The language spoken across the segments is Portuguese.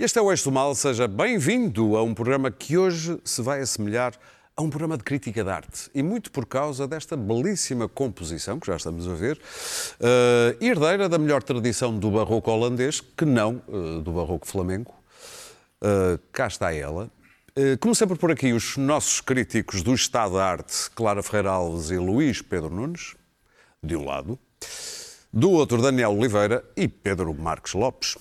Este é o Eixo do Mal, seja bem-vindo a um programa que hoje se vai assemelhar a um programa de crítica de arte. E muito por causa desta belíssima composição, que já estamos a ver, uh, herdeira da melhor tradição do barroco holandês, que não uh, do barroco flamengo. Uh, cá está ela. Como sempre por aqui, os nossos críticos do Estado da Arte, Clara Ferreira Alves e Luís Pedro Nunes, de um lado. Do outro, Daniel Oliveira e Pedro Marques Lopes.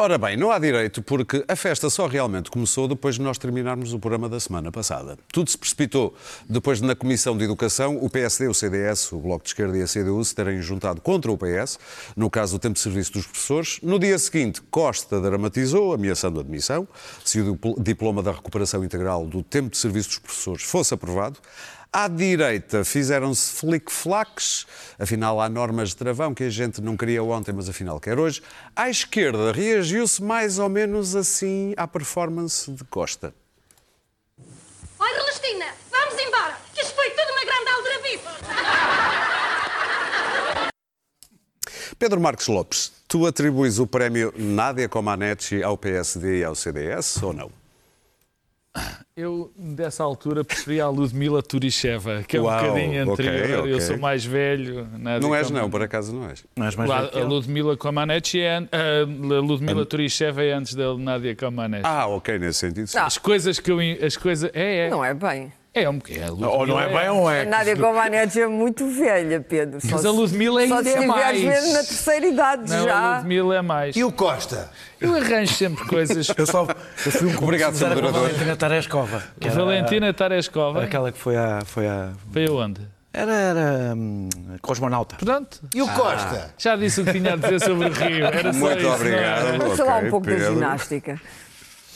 Ora bem, não há direito porque a festa só realmente começou depois de nós terminarmos o programa da semana passada. Tudo se precipitou depois de na Comissão de Educação o PSD, o CDS, o Bloco de Esquerda e a CDU se terem juntado contra o PS, no caso do tempo de serviço dos professores. No dia seguinte, Costa dramatizou, ameaçando a admissão, se o diploma da recuperação integral do tempo de serviço dos professores fosse aprovado. À direita fizeram-se flic-flacs, afinal há normas de travão que a gente não queria ontem, mas afinal quer hoje. À esquerda reagiu-se mais ou menos assim à performance de Costa. Oi, Celestina, vamos embora, que isto foi tudo uma grande aldrabice. Pedro Marques Lopes, tu atribuis o prémio Nádia Comaneci ao PSD e ao CDS ou não? Eu, dessa altura, preferia a Ludmila Turicheva, que é Uau, um bocadinho anterior. Eu ok. sou mais velho. nada Não és como- não, por acaso não és. Não és mais Lá, velho a? Ludmila Comaneci é, a Ludmila Turicheva é antes da Nádia Comaneci. Ah, ok, nesse sentido. sim. As coisas que eu. As coisas, é, é. Não é bem. É um bocadinho. a Ludmila Ou não é bem ou A é? Nádia Comaneci é muito velha, Pedro. Só Mas a Ludmila Só ainda se é mais. mesmo na terceira idade Não, a já. Ludmila é mais. E o Costa? Eu arranjo sempre coisas. Eu só eu fui um Obrigado, a moderador. Valentina Tereskova. que era- Valentina Tareskova. Aquela que foi a. Foi a Foi aonde? era era hum, cosmonauta. Portanto, E o Costa? já disse o que tinha a dizer sobre o Rio. Era só Muito isso, obrigado. Vamos falar um pouco da Pedro. ginástica.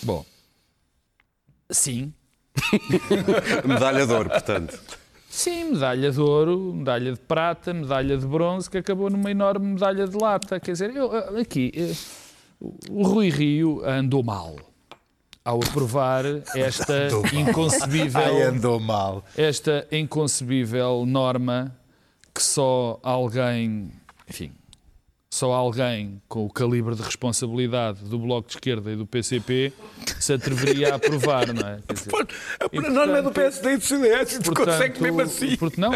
Bom, sim. Medalha de ouro, portanto. Sim, medalha de ouro, medalha de prata, medalha de bronze, que acabou numa enorme medalha de lata. Quer dizer, eu, eh, aqui, eh, o Rui Rio andou mal ao aprovar esta inconcebível, andou mal. esta inconcebível norma que só alguém, enfim, só alguém com o calibre de responsabilidade do Bloco de Esquerda e do PCP se atreveria a aprovar, não é? Quer dizer, A E, norma é portanto- do PSD e do CDS, tu consegue mesmo assim. Porque não?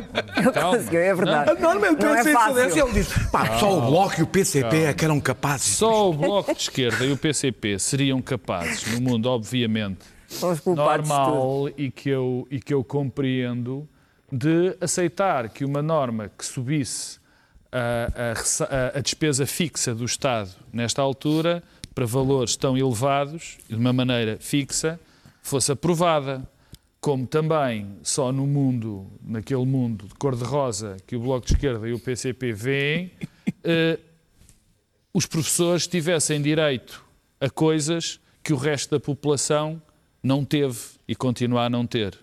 Calma. É verdade. A norma é do Não é PSD e do CDS. Ele diz: pá, só o Bloco e o PCP é que eram capazes. Só o Bloco de Esquerda e o PCP seriam capazes, no mundo, obviamente, normal e que, eu, e que eu compreendo, de aceitar que uma norma que subisse a, a a- despesa fixa do Estado nesta altura, para valores tão elevados, de uma maneira fixa, fosse aprovada. Como também só no mundo, naquele mundo de cor-de-rosa que o Bloco de Esquerda e o PCP veem, eh, os professores tivessem direito a coisas que o resto da população não teve e continua a não ter.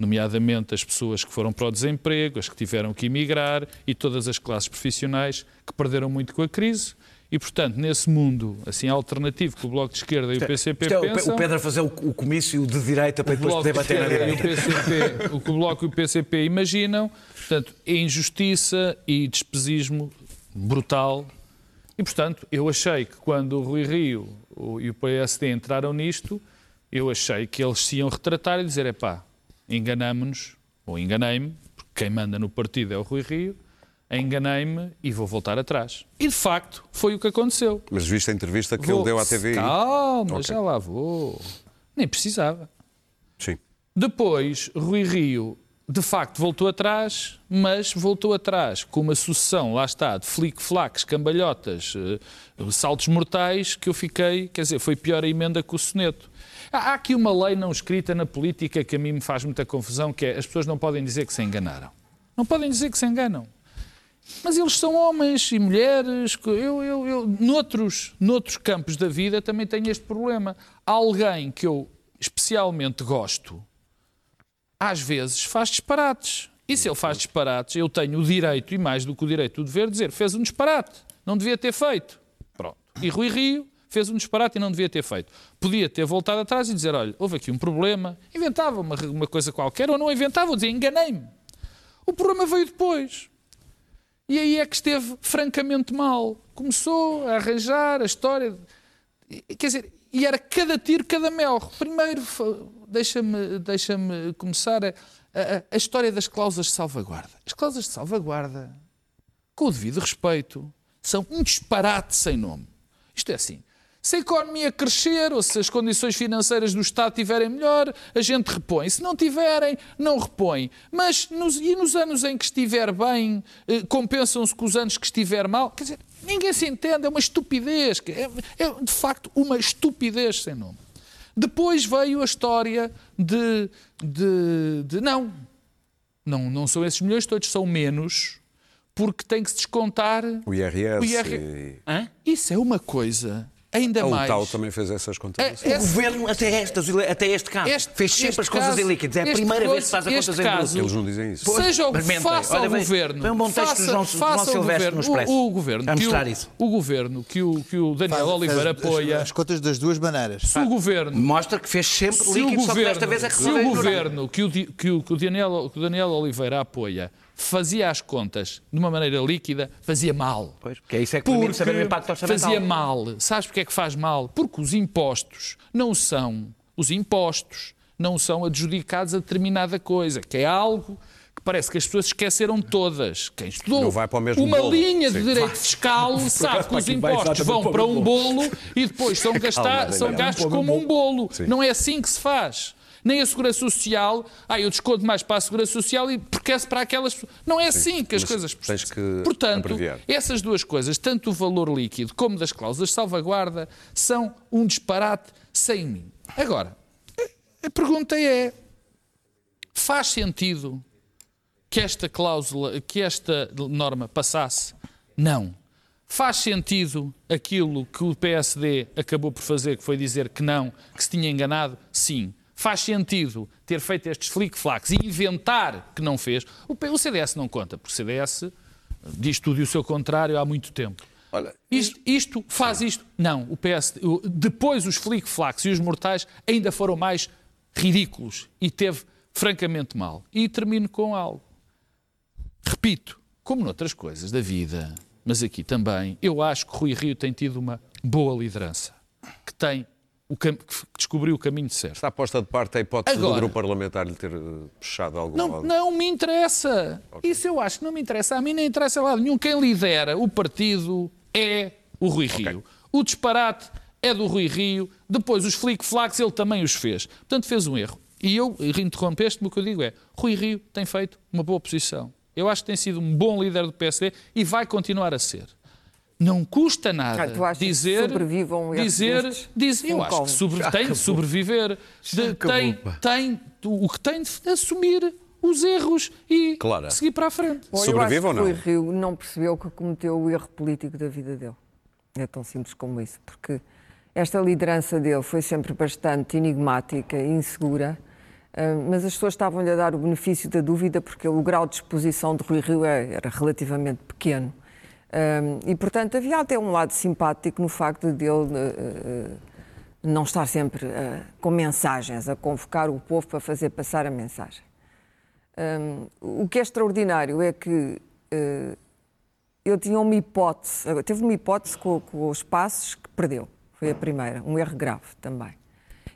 Nomeadamente as pessoas que foram para o desemprego, as que tiveram que emigrar e todas as classes profissionais que perderam muito com a crise. E, portanto, nesse mundo assim alternativo que o Bloco de Esquerda e o PCP Isto é o Pe- pensam... o Pedro a fazer o, o comício de direita para depois poder de bater na e o direita. PCP, o que o Bloco e o PCP imaginam, portanto, é injustiça e despesismo brutal. E, portanto, eu achei que quando o Rui Rio e o PSD entraram nisto, eu achei que eles se iam retratar e dizer, epá, enganamos-nos, ou enganei-me, porque quem manda no partido é o Rui Rio, enganei-me e vou voltar atrás. E, de facto, foi o que aconteceu. Mas viste a entrevista que Vou- ele deu à TVI? Calma, Ok. já lá vou. Nem precisava. Sim. Depois, Rui Rio, de facto, voltou atrás, mas voltou atrás com uma sucessão, lá está, de flic-flacs, cambalhotas, eh, saltos mortais, que eu fiquei, quer dizer, foi pior a emenda que o soneto. Há aqui uma lei não escrita na política que a mim me faz muita confusão, que é as pessoas não podem dizer que se enganaram. Não podem dizer que se enganam. Mas eles são homens e mulheres. Eu, eu, eu, noutros, noutros campos da vida também tenho este problema. Alguém que eu especialmente gosto, às vezes faz disparates. E se ele faz disparates, eu tenho o direito, e mais do que o direito, o dever, de dizer fez um disparate, não devia ter feito. Pronto. E Rui Rio fez um disparate e não devia ter feito. Podia ter voltado atrás e dizer, olha, houve aqui um problema, inventava uma, uma coisa qualquer, ou não inventava, ou dizia, enganei-me. O problema veio depois. E aí é que esteve francamente mal. Começou a arranjar a história. Quer dizer, e era cada tiro, cada mel. Primeiro, deixa-me deixa começar a, a, a, história das cláusulas de salvaguarda. As cláusulas de salvaguarda, com o devido respeito, são um disparate sem nome. Isto é assim. Se a economia crescer ou se as condições financeiras do Estado estiverem melhor, a gente repõe. Se não tiverem, não repõe. Mas nos, e nos anos em que estiver bem, eh, compensam-se com os anos que estiver mal? Quer dizer, ninguém se entende, é uma estupidez. É, é de facto uma estupidez sem nome. Depois veio a história de, de, de não, não, não são esses milhões todos, são menos, porque tem que se descontar o IRS. O IRS. E... Isso é uma coisa ainda a mais. O TAU também fez essas contas. É, o governo, até, estas, até este caso, este, fez sempre este as contas caso, em líquidos. É a primeira vez que faz as contas caso, em bruto. Eles não dizem isso. Seja o que faça Olha, o governo. Foi um bom texto faça, do João, faça João Silvestre no Expresso. O, o governo, a mostrar o, isso. O governo que o, que o Daniel Faz- Oliveira faz apoia. As, as contas das duas maneiras. Se o governo Mostra que fez sempre líquidos, só que desta vez é que se o governo que o, que o- que o Daniel, que o Daniel Oliveira apoia fazia as contas de uma maneira líquida, fazia mal. Pois, porque é isso é que permite saber o impacto orçamental. fazia mal. Sabes porque é que faz mal? Porque os impostos não são os impostos não são adjudicados a determinada coisa, que é algo que parece que as pessoas esqueceram todas. Quem estudou uma bolo. linha de Sim. direito fiscal sabe que os impostos vão para um bolo e depois são, gastar, são gastos como um bolo. Não é assim que se faz. Nem a Segurança Social, ah, eu desconto mais para a Segurança Social e porque é para aquelas pessoas. Não é assim que as mas coisas. tens que Portanto, abreviar. essas duas coisas, tanto o valor líquido como das cláusulas de salvaguarda, são um disparate sem mim. Agora, a pergunta é: faz sentido que esta cláusula, que esta norma passasse? Não. Faz sentido aquilo que o PSD acabou por fazer, que foi dizer que não, que se tinha enganado? Sim. Faz sentido ter feito estes flic-flacs e inventar que não fez? O CDS não conta, porque o CDS diz tudo e o seu contrário há muito tempo. Olha, Isto, isto faz isto. Não, o PSD. o- Depois os flic-flacs e os mortais ainda foram mais ridículos e teve francamente mal. E termino com algo. Repito, como noutras coisas da vida, mas aqui também, eu acho que Rui Rio tem tido uma boa liderança, que tem o que descobriu o caminho certo. está posta de parte a hipótese do Agora- grupo parlamentar lhe ter eh, puxado algum Não, lado. não me interessa. Isso eu acho que não me interessa. A mim não interessa lado nenhum. Quem lidera o partido é o Rui Rio. O disparate é do Rui Rio. Depois, os flic-flacs ele também os fez. Portanto, fez um erro. E eu interrompeste-me, o que eu digo é Rui Rio tem feito uma boa posição. Eu acho que tem sido um bom líder do PSD e vai continuar a ser. Não custa nada Ah, tu achas que dizer, dizer, dizer, eu acho que sobre, tem de sobreviver, de- tem, tem o que tem de assumir os erros e Claro. seguir para a frente. Bom, Sobrevive eu ou não? que Rui Rio não percebeu que cometeu o erro político da vida dele. É tão simples como isso, porque esta liderança dele foi sempre bastante enigmática e insegura, ah, mas as pessoas estavam-lhe a dar o benefício da dúvida porque o grau de exposição de Rui Rio é- era relativamente pequeno. Ah, e, portanto, havia até um lado simpático no facto de ele ah, não estar sempre ah, com mensagens, a convocar o povo para fazer passar a mensagem. Hum, o que é extraordinário é que eh, ele tinha uma hipótese, teve uma hipótese com, com os passos que perdeu. Foi a primeira, um erro grave também.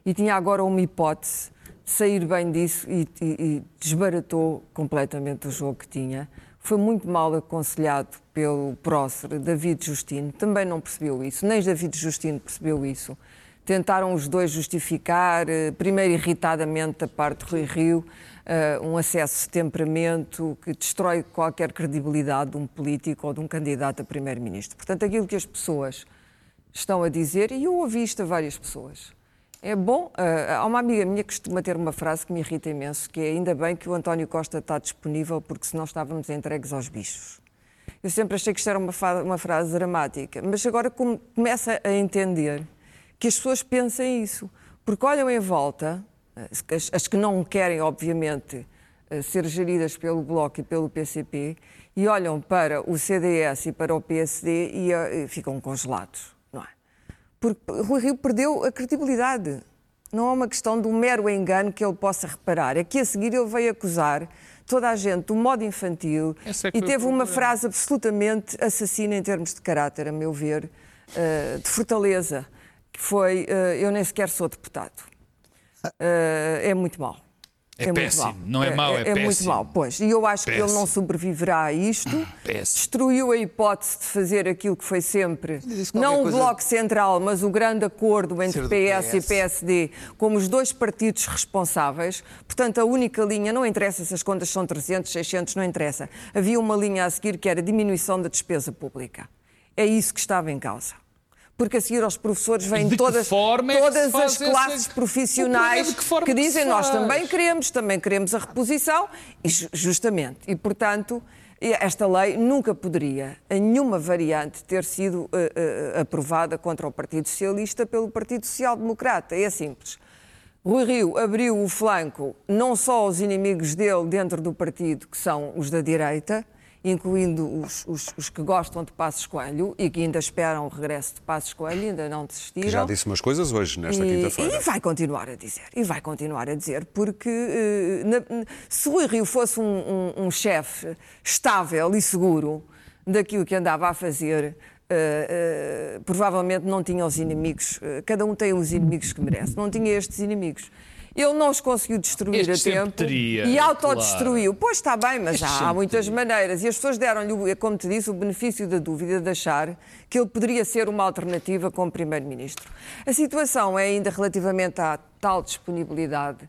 E tinha agora uma hipótese de sair bem disso e, e- e desbaratou completamente o jogo que tinha. Foi muito mal aconselhado pelo prócer David Justino, também não percebeu isso, nem David Justino percebeu isso. Tentaram os dois justificar, eh, primeiro irritadamente da parte de Rui Rio, eh, um acesso de temperamento que destrói qualquer credibilidade de um político ou de um candidato a primeiro-ministro. Portanto, aquilo que as pessoas estão a dizer, e eu ouvi isto a várias pessoas, é bom. eh, há uma amiga minha que costuma ter uma frase que me irrita imenso, que é ainda bem que o António Costa está disponível, porque senão estávamos entregues aos bichos. Eu sempre achei que isto era uma, uma frase dramática, mas agora começa a entender que as pessoas pensem isso, porque olham em volta, as, as que não querem, obviamente, eh, ser geridas pelo Bloco e pelo PCP, e olham para o CDS e para o PSD e, e ficam congelados? Porque Rui Rio perdeu a credibilidade. Não é uma questão de um mero engano que ele possa reparar. É que a seguir ele veio acusar toda a gente do modo infantil é e teve uma frase absolutamente assassina em termos de caráter, a meu ver, uh, de fortaleza, que foi: uh, Eu nem sequer sou deputado. Uh, é muito mau. É, é péssimo, não é mau, é, é, é péssimo. É muito mau, pois. E eu acho péssimo. que ele não sobreviverá a isto. Péssimo. Destruiu a hipótese de fazer aquilo que foi sempre, não o Bloco Central, mas o grande acordo entre PS, PS, e PSD, como os dois partidos responsáveis. Portanto, a única linha, não interessa se as contas são 300, 600, não interessa. Havia uma linha a seguir que era diminuição da despesa pública. É isso que estava em causa porque a seguir aos professores vêm todas, é todas as classes essa... profissionais que, que, dizem que nós também queremos, também queremos a reposição, e justamente, e portanto esta lei nunca poderia, em nenhuma variante, ter sido uh, uh, aprovada contra o Partido Socialista pelo Partido Social Democrata. É simples. Rui Rio abriu o flanco não só aos inimigos dele dentro do partido, que são os da direita, incluindo os, os, os, que gostam de Passos Coelho e que ainda esperam o regresso de Passos Coelho, ainda não desistiram. Já disse umas coisas hoje, nesta quinta-feira. E vai continuar a dizer, e vai continuar a dizer, porque uh, na, se Rui Rio fosse um, um, um chefe estável e seguro daquilo que andava a fazer, Uh, uh, provavelmente não tinha os inimigos, uh, cada um tem os inimigos que merece, não tinha estes inimigos. Ele não os conseguiu destruir este a tempo teria, e autodestruiu. Claro. Pois está bem, mas há, há, muitas teria. maneiras. E as pessoas deram-lhe, como te disse, o benefício da dúvida de achar que ele poderia ser uma alternativa como Primeiro-Ministro. A situação é ainda relativamente à tal disponibilidade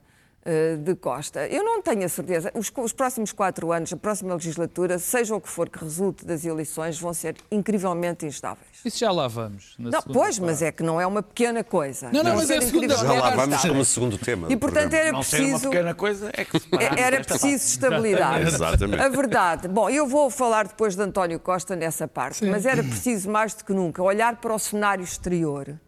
de Costa. Eu não tenho a certeza. Os, os, próximos quatro anos, a próxima legislatura, seja o que for que resulte das eleições, vão ser incrivelmente instáveis. Isso já lá vamos. não, pois, mas é que não é uma pequena coisa. Não, não, mas é segunda Já lá vamos como segundo tema. E portanto era não preciso. Não ser uma pequena coisa é que é, Era preciso estabilidade. Exatamente. A verdade. Bom, eu vou falar depois de António Costa nessa parte, Sim. mas era preciso mais do que nunca olhar para o cenário exterior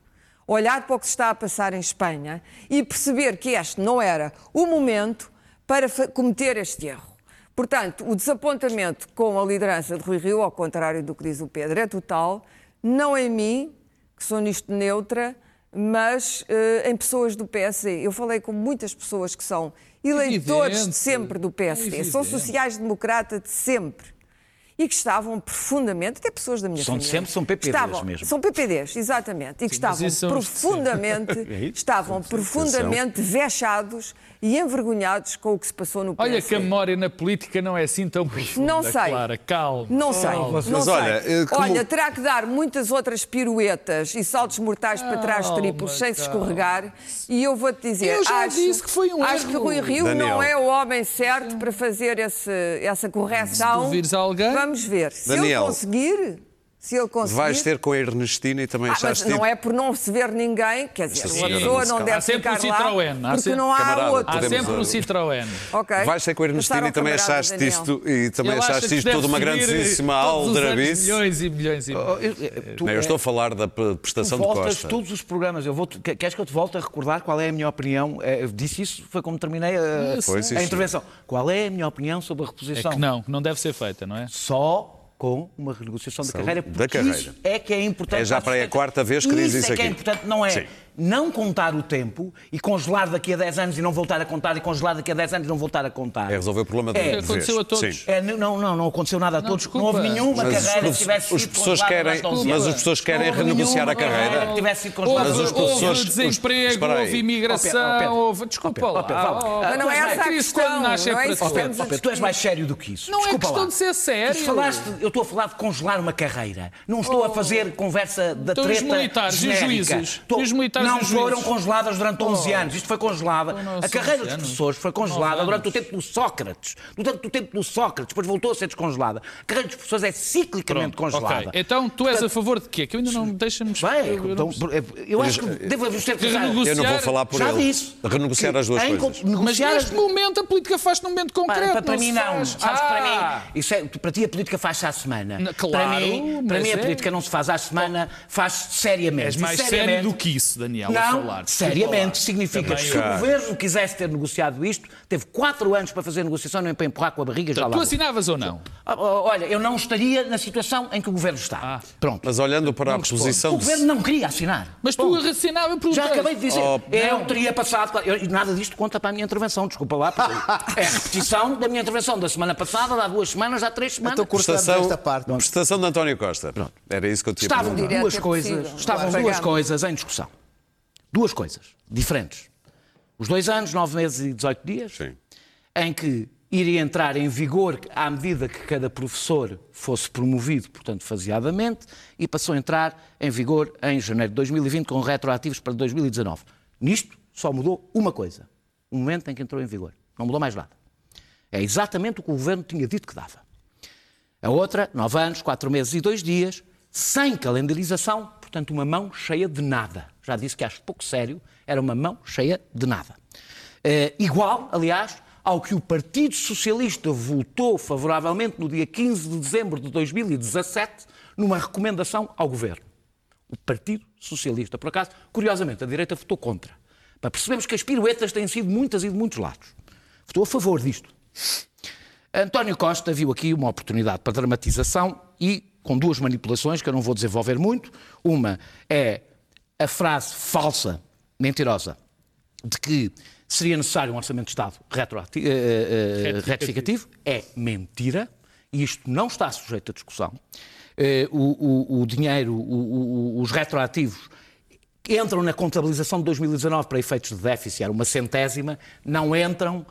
olhar para o que se está a passar em Espanha e perceber que este não era o momento para cometer este erro. Portanto, o desapontamento com a liderança de Rui Rio, ao contrário do que diz o Pedro, é total, não em mim, que sou nisto neutra, mas uh, em pessoas do PSD. Eu falei com muitas pessoas que são eleitores Evidente. de sempre do PSD, são sociais-democratas de sempre e que estavam profundamente, até pessoas da minha são família. sempre, são PPDs estavam, mesmo. São PPDs, exatamente. E que Sim, estavam profundamente, é estavam profundamente vexados e envergonhados com o que se passou no PSD. Olha que a memória na política não é assim tão profunda, Não sei. Clara, calma. Não sei. Não Mas olha, eh, como... olha, terá que dar muitas outras piruetas e saltos mortais para trás triplos sem se escorregar e eu vou-te dizer, eu já acho, disse que foi um acho erro. que Rui Rio Daniel. não é o homem certo para fazer esse, essa correção. Se alguém... Vamos ver. Se Daniel. ele conseguir se ele conseguir... Vais ter com a Ernestina e também ah, mas não é por não se ver ninguém, quer dizer, uma pessoa não deve ficar um Citroën, lá porque não há Camarada, outro. Há sempre um Citroën. Okay. Vais ter com a Ernestina e também achaste isto, e também achaste isto tudo uma grandíssima aldrabice. Milhões e milhões e milhões. Oh, eu, eu, estou a falar da prestação de Costa. todos os programas. Eu vou, queres que eu te volte a recordar qual é a minha opinião? É, eu disse isso, foi como terminei a, a intervenção. Qual é a minha opinião sobre a reposição? É que não, não deve ser feita, não é? Só com uma renegociação da carreira, porque da carreira. isso é que é importante. É já para a quarta vez que diz isso, isso é aqui. que é importante, não é Sim não contar o tempo e congelar daqui a 10 anos e não voltar a contar e congelar daqui a 10 anos e não voltar a contar. É resolver o problema da é. Aconteceu a todos. É, não, não, não aconteceu nada a todos. Não, não houve nenhuma mas carreira que tivesse os sido pessoas querem, Mas as pessoas querem renegociar a carreira. Que tivesse sido congelada. Houve, houve desemprego, houve imigração, houve... Desculpa lá. Mas não é essa a questão. Não é Tu és mais sério do que isso. Não é questão de ser sério. Eu estou a falar de congelar uma carreira. Não estou a fazer conversa da então treta militares e juízes. E os militares não foram congeladas durante 11 anos. Isto foi congelada. A carreira 11 dos professores foi congelada durante o tempo do Sócrates. Durante o tempo do Sócrates, depois voltou a ser descongelada. A carreira dos professores é ciclicamente congelada. Então tu és a favor de quê? Que eu ainda não deixa-me Bem, eu não então, eu acho que devemos ter que renegociar- Eu não vou falar por Já ele. disse. Renegociar as duas coisas. Mas neste momento a política faz num momento concreto. Para, mim não. Sabes, Ah! para mim, isso é, para ti a política faz-se à semana. Claro, para mim, para mim a é- política não se faz à semana, faz seriamente. És mais sério do que isso, Daniel, a Não, falar. Desculpa seriamente. Significa que se o governo quisesse ter negociado isto, teve quatro anos para fazer a negociação, não é para empurrar com a barriga já lá. Tu assinavas ou não? Ah, ah, Olha, eu não estaria na situação em que o governo está. Ah. Pronto. Mas olhando para a posição O governo não queria assinar. Mas tu assinava e Já acabei de dizer. Oh, eu teria passado. eu- e nada disto conta para a minha intervenção, desculpa lá. porque é a repetição da minha intervenção da semana passada, há duas semanas, há três semanas. Então cortamos Prestação, esta parte. prestação de António Costa. Era isso que eu tinha Estavam duas é coisas, estavam duas coisas em discussão. Duas coisas diferentes. Os dois anos, nove meses e 18 dias, Sim. em que iria entrar em vigor à medida que cada professor fosse promovido, portanto, faseadamente, e passou a entrar em vigor em janeiro de 2020 com retroativos para 2019. Nisto só mudou uma coisa: o momento em que entrou em vigor. Não mudou mais nada. É exatamente o que o governo tinha dito que dava. A outra, nove anos, quatro meses e dois dias, sem calendarização, portanto, uma mão cheia de nada. Já disse que acho pouco sério, era uma mão cheia de nada. Eh, igual, aliás, ao que o Partido Socialista votou favoravelmente no dia 15 de dezembro de 2017, numa recomendação ao governo. O Partido Socialista, por acaso, curiosamente, a direita votou contra. Para que as piruetas têm sido muitas e de muitos lados. Votou a favor disto. António Costa viu aqui uma oportunidade para dramatização e com duas manipulações que eu não vou desenvolver muito. Uma é a frase falsa, mentirosa, de que seria necessário um orçamento de Estado eh, eh, eh, retificativo. É mentira e isto não está sujeito a discussão. Eh, o, o- o dinheiro, o- os retroativos entram na contabilização de 2019 para efeitos de déficit, era uma centésima, não entram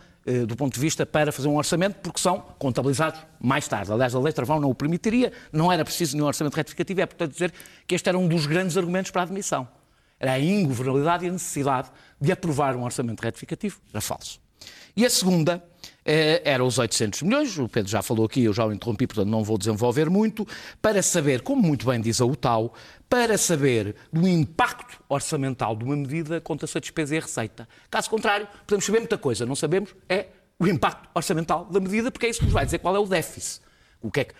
do ponto de vista para fazer um orçamento, porque são contabilizados mais tarde. Aliás, a lei Travão não o permitiria, não era preciso nenhum orçamento retificativo, é portanto dizer que este era um dos grandes argumentos para a admissão. Era a ingovernabilidade e a necessidade de aprovar um orçamento retificativo, era falso. E a segunda eh, era os 800 milhões, o Pedro já falou aqui, eu já o interrompi, portanto não vou desenvolver muito, para saber, como muito bem diz a UTAU, para saber do impacto orçamental de uma medida contra-se a despesa e a receita. Caso contrário, podemos saber muita coisa, não sabemos é o impacto orçamental da medida, porque é isso que nos vai dizer qual é o déficit. O que, é que,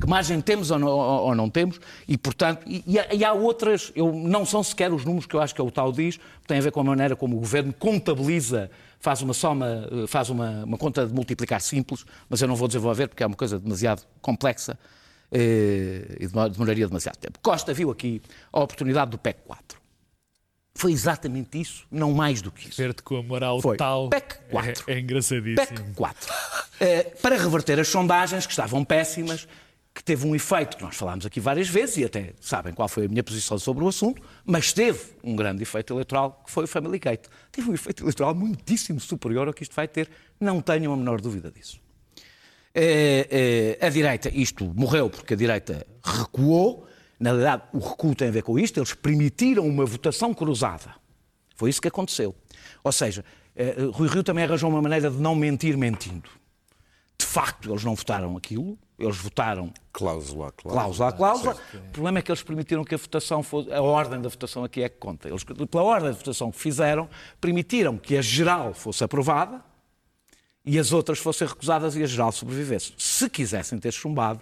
que margem temos ou não, ou- não temos, e portanto, e, e há, outras, eu, não são sequer os números que eu acho que o tal diz, tem a ver com a maneira como o governo contabiliza, faz uma soma, eh, faz uma, uma conta de multiplicar simples, mas eu não vou desenvolver porque é uma coisa demasiado complexa eh, e demora- demoraria demasiado tempo. Costa viu aqui a oportunidade do PEC 4. Foi exatamente isso, não mais do que isso. Ver-te com a moral Foi. tal. PEC 4. É, é engraçadíssimo. PEC 4. Eh, para reverter as sondagens, que estavam péssimas, que teve um efeito que nós falámos aqui várias vezes e até sabem qual foi a minha posição sobre o assunto, mas teve um grande efeito eleitoral, que foi o Family Gate. Teve um efeito eleitoral muitíssimo superior ao que isto vai ter, não tenham a menor dúvida disso. Eh, eh, a direita, isto morreu porque a direita recuou. Na realidade, o recuo tem a ver com isto. Eles permitiram uma votação cruzada. Foi isso que aconteceu. Ou seja, eh, Rui Rio também arranjou uma maneira de não mentir mentindo. De facto, eles não votaram aquilo. Eles votaram Cláusula, a cláusula. cláusula a cláusula. O problema é que eles permitiram que a votação fosse. A ordem da votação aqui é que conta. Eles, pela ordem da votação que fizeram, permitiram que a geral fosse aprovada e as outras fossem recusadas e a geral sobrevivesse. Se quisessem ter chumbado,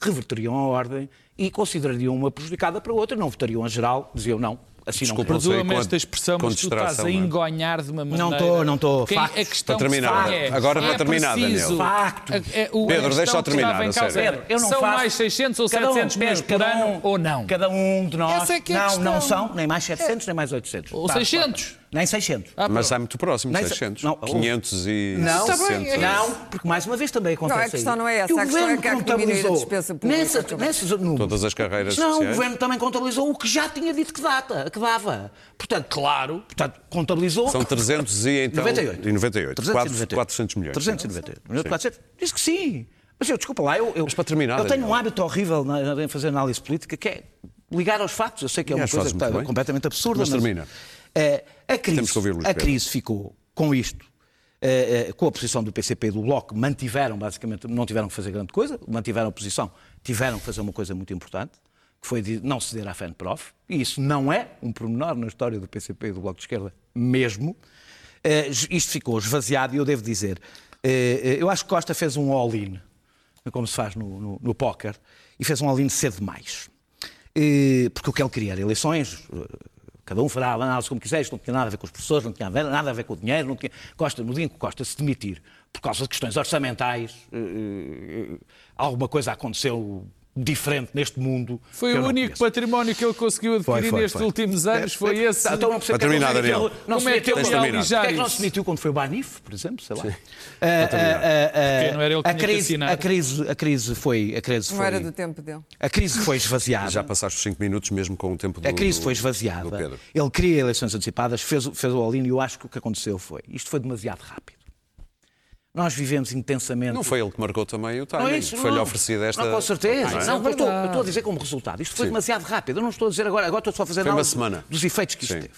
reverteriam a ordem e considerariam uma prejudicada para a outra, não votariam a geral, diziam não, assim Desculpa, não Perdoa-me esta expressão, mas tu estás a é? engonhar de uma maneira. Não estou, não estou. A questão Para terminar, é, agora para é terminar, preciso- Daniel. Factos. É- é- o- Pedro, deixa-o que terminar, em causa é, Pedro, eu não São faço- mais 600 ou Cada um, 700 Pedro, meses por cada ano um- ou não? Cada um de nós. Essa é que é a não, questão. não são nem mais 700, nem mais 800. Ou Tá, 600. Nem 600. Ah, Mas está muito próximo, Nem se- 600. não, 500 e Não, 60. não, porque mais uma vez também acontece Não, a questão aí. não é essa, Que o a questão é governo que há que diminuir a contabilizou despesa pública Nessa, nesses números. Todas as carreiras Não, o sociais. governo também contabilizou o que já tinha dito que, data, que dava. Portanto, claro, portanto, contabilizou. São 300 e então... 98. E 98. 398. 400 milhões. 398. Sim. 400. Diz que sim. Mas eu, desculpa lá, eu, eu, Mas para terminar, eu tenho Daniel. um hábito horrível na- em fazer análise política que é ligar aos factos. Eu sei que é uma coisa que está completamente absurda. Mas termina. eh, a crise, a crise ficou com isto. eh, eh, com a posição do PCP e do Bloco, mantiveram basicamente, não tiveram que fazer grande coisa, mantiveram a posição, tiveram que fazer uma coisa muito importante, que foi de não ceder à FENPROF, e isso não é um pormenor na história do PCP e do Bloco de Esquerda, mesmo. Eh, isto ficou esvaziado e eu devo dizer, eu acho que Costa fez um all-in, como se faz no, no, no póquer, e fez um all-in cedo demais. Porque o que ele queria era eleições, cada um fará a análise como quiser, isto não tinha nada a ver com os professores, não tinha nada a ver com o dinheiro, não tinha... Costa, no dia em que Costa se demitir, por causa de questões orçamentais, eh, eh, alguma coisa aconteceu diferente neste mundo. Foi o não único conheço. património que ele conseguiu adquirir Foi, foi, nestes foi. últimos anos, foi esse. Então não percebo Para terminar, porque é que Daniel. ele não Como é que ele alijar Porquê é que não se demitiu quando foi o Banif, por exemplo? Sei lá. Sim. Ah, ah, ah, Porque não era ele que a tinha que crise, a crise, a crise foi, a crise Não foi, era do tempo dele. a crise foi esvaziada. Já passaste os 5 minutos mesmo com o tempo do A crise do- foi esvaziada. Ele queria eleições antecipadas, fez, o- fez o all-in e eu acho que o que aconteceu foi. Isto foi demasiado rápido. Nós vivemos intensamente. Não foi ele que marcou também o Não timing. é isso, Foi-lhe não. oferecido esta. Não, com certeza. Não é? Não, eu estou, eu estou a dizer como resultado. Isto foi Sim. demasiado rápido. Eu não estou a dizer agora, agora estou só a fazer Foi uma análise semana. dos efeitos que isto Sim. teve.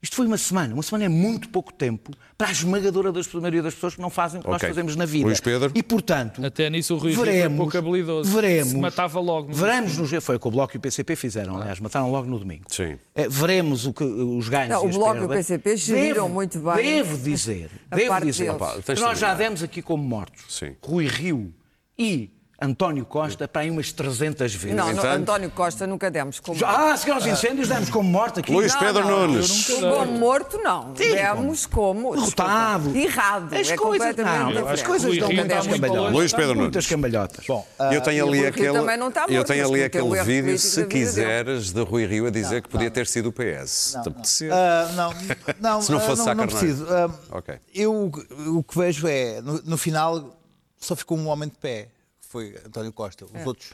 Isto foi uma semana. Uma semana é muito pouco tempo para a esmagadora das maioria das pessoas que não fazem o que nós Ok. fazemos na vida. Luís Pedro? E, portanto, Até nisso o Rui veremos, pouco habilidoso. veremos, Se matava logo. no veremos no, foi o que o Bloco e o PCP fizeram, aliás, mataram logo no domingo. Sim. Eh, veremos o que, os ganhos Não, o Bloco e o. PCP geriram muito bem Devo dizer, devo dizer. Opa, nós já demos aqui como mortos Sim. Rui Rio e António Costa para aí umas 300 vezes. Não, no António Costa nunca demos como. Ah, se calhar os incêndios demos como morto aqui. Luís Não, Pedro não, Nunes. Como morto, não. Sim, Demos como. Derrotado. Errado. As é coisas, não, diferente. as coisas dão muitas cambalhotas. Luís Pedro Muitas Nunes. cambalhotas. Bom, eu tenho ali aquele, também não está eu morto, tenho ali aquele vídeo, se quiseres, de Rui Rio a dizer que podia ter sido o PS. Se te apetecer. Ah, não, não, Se não ah, fosse não, Sá não Carneiro. preciso. Ah, Ok. Eu o que vejo é, no, no final, só ficou um homem de pé, foi António Costa. Os outros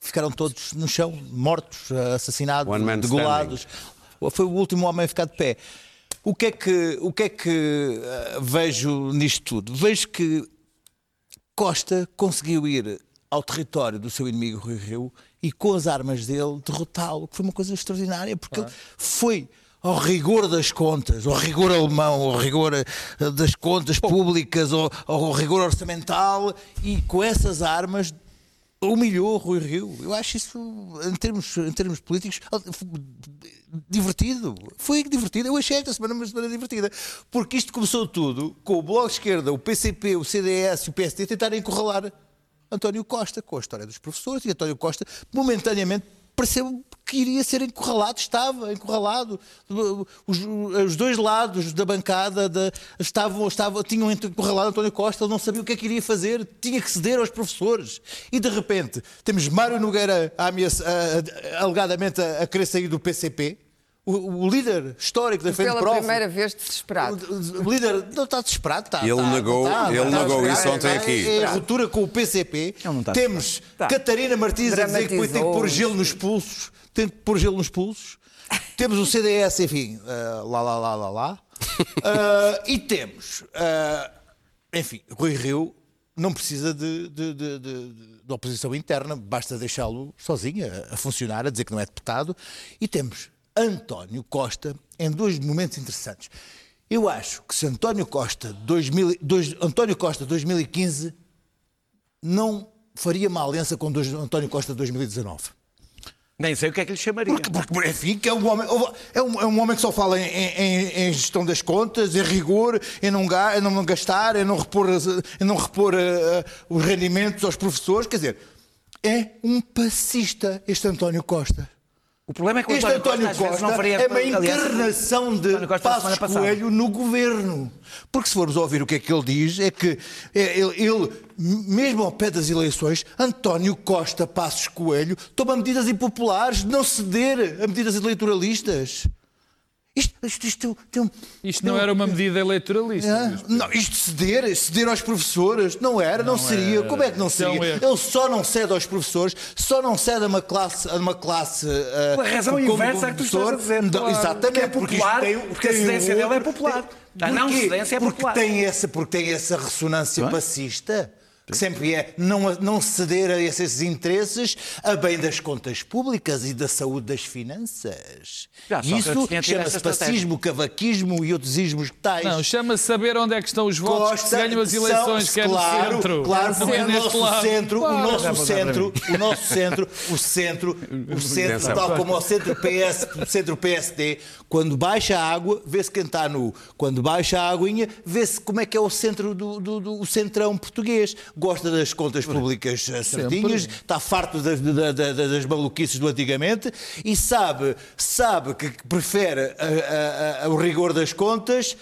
ficaram todos no chão, mortos, assassinados, degolados. Foi o último homem a ficar de pé. O que é que, o que, é que ah, vejo nisto tudo? Vejo que Costa conseguiu ir ao território do seu inimigo Rui Rio e com as armas dele derrotá-lo, que foi uma coisa extraordinária, porque ele foi ao rigor das contas, ao rigor alemão, ao rigor eh, das contas públicas, ao, ao rigor orçamental e com essas armas humilhou Rui Rio. Eu acho isso, em termos, em termos políticos, divertido. Foi divertido. Eu achei esta semana uma semana divertida. Porque isto começou tudo com o Bloco de Esquerda, o PCP, o CDS e o PSD tentarem encurralar António Costa com a história dos professores e António Costa momentaneamente pareceu que iria ser encurralado, estava encurralado. Os, os dois lados da bancada da- estavam, estavam, tinham encurralado António Costa, ele não sabia o que é que iria fazer, tinha que ceder aos professores. E de repente temos Mário Nogueira a ameaça- a- a- alegadamente a, a querer sair do PCP. O, o líder histórico da Frente Pela Prof, primeira vez desesperado. o líder não está desesperado, está. Ele está, negou- está, ele está negou isso ontem É- aqui. É a ruptura com o PCP. Temos Tá. Catarina Martins a dizer que tem que pôr gelo nos pulsos. Tem que pôr gelo nos pulsos. Temos o CDS, enfim, ah, lá, lá, lá, lá, lá. Ah, e temos, ah, enfim, Rui Rio não precisa de, de- de- de- de oposição interna, basta deixá-lo sozinho a, a funcionar, a dizer que não é deputado. E temos António Costa em dois momentos interessantes. Eu acho que se António Costa, 2000, dois- António Costa 2015 não faria uma aliança com dois- António Costa 2019. Nem sei o que é que lhe chamaria. Porque, porque, enfim, que é um homem, é um, é um homem que só fala em, em- em gestão das contas, em rigor, em não, em não gastar, em não repor, em não repor eh, os rendimentos aos professores. Quer dizer, é um passista este António Costa. O problema é que o Este António, António Costa, Costa não faria... é uma encarnação de Passos. Coelho no governo. Porque se formos ouvir o que é que ele diz, é que é, ele, ele, mesmo ao pé das eleições, António Costa Passos Coelho toma medidas impopulares de não ceder a medidas eleitoralistas. Isto, isto, isto, tem um- Isto não um- era uma medida eleitoralista. ah, Luís. não, isto ceder, ceder aos professores, não era, não, seria. era. Como é que não é seria? erro. Ele só não cede aos professores, só não cede a uma classe, a uma classe. ah, Pela razão como inversa é que tu estás a dizer, Não. Exatamente, Porque é popular, porque a tem um cedência dele é popular. tem- A não cedência é porque popular. Tem essa, porque tem essa ressonância passista. Que sempre é não, não ceder a esses interesses a bem das contas públicas e da saúde das finanças. Já, isso chama-se fascismo, cavaquismo e outros ismos tais. Não, chama-se saber onde é que estão os votos que se ganham as eleições, são- que é no claro, centro. Claro, não porque é o neste nosso lado. centro, o Claro. nosso centro, o nosso centro, o centro, o centro, tal como o centro PS, o centro PSD, quando baixa a água, vê-se quem está nu. Quando baixa a aguinha, vê-se como é que é o centro do, do- do- o centrão português. Gosta das contas públicas eh, certinhas, está farto das, da- da- da- das maluquices do antigamente e sabe, sabe que prefere a- a- a- o rigor das contas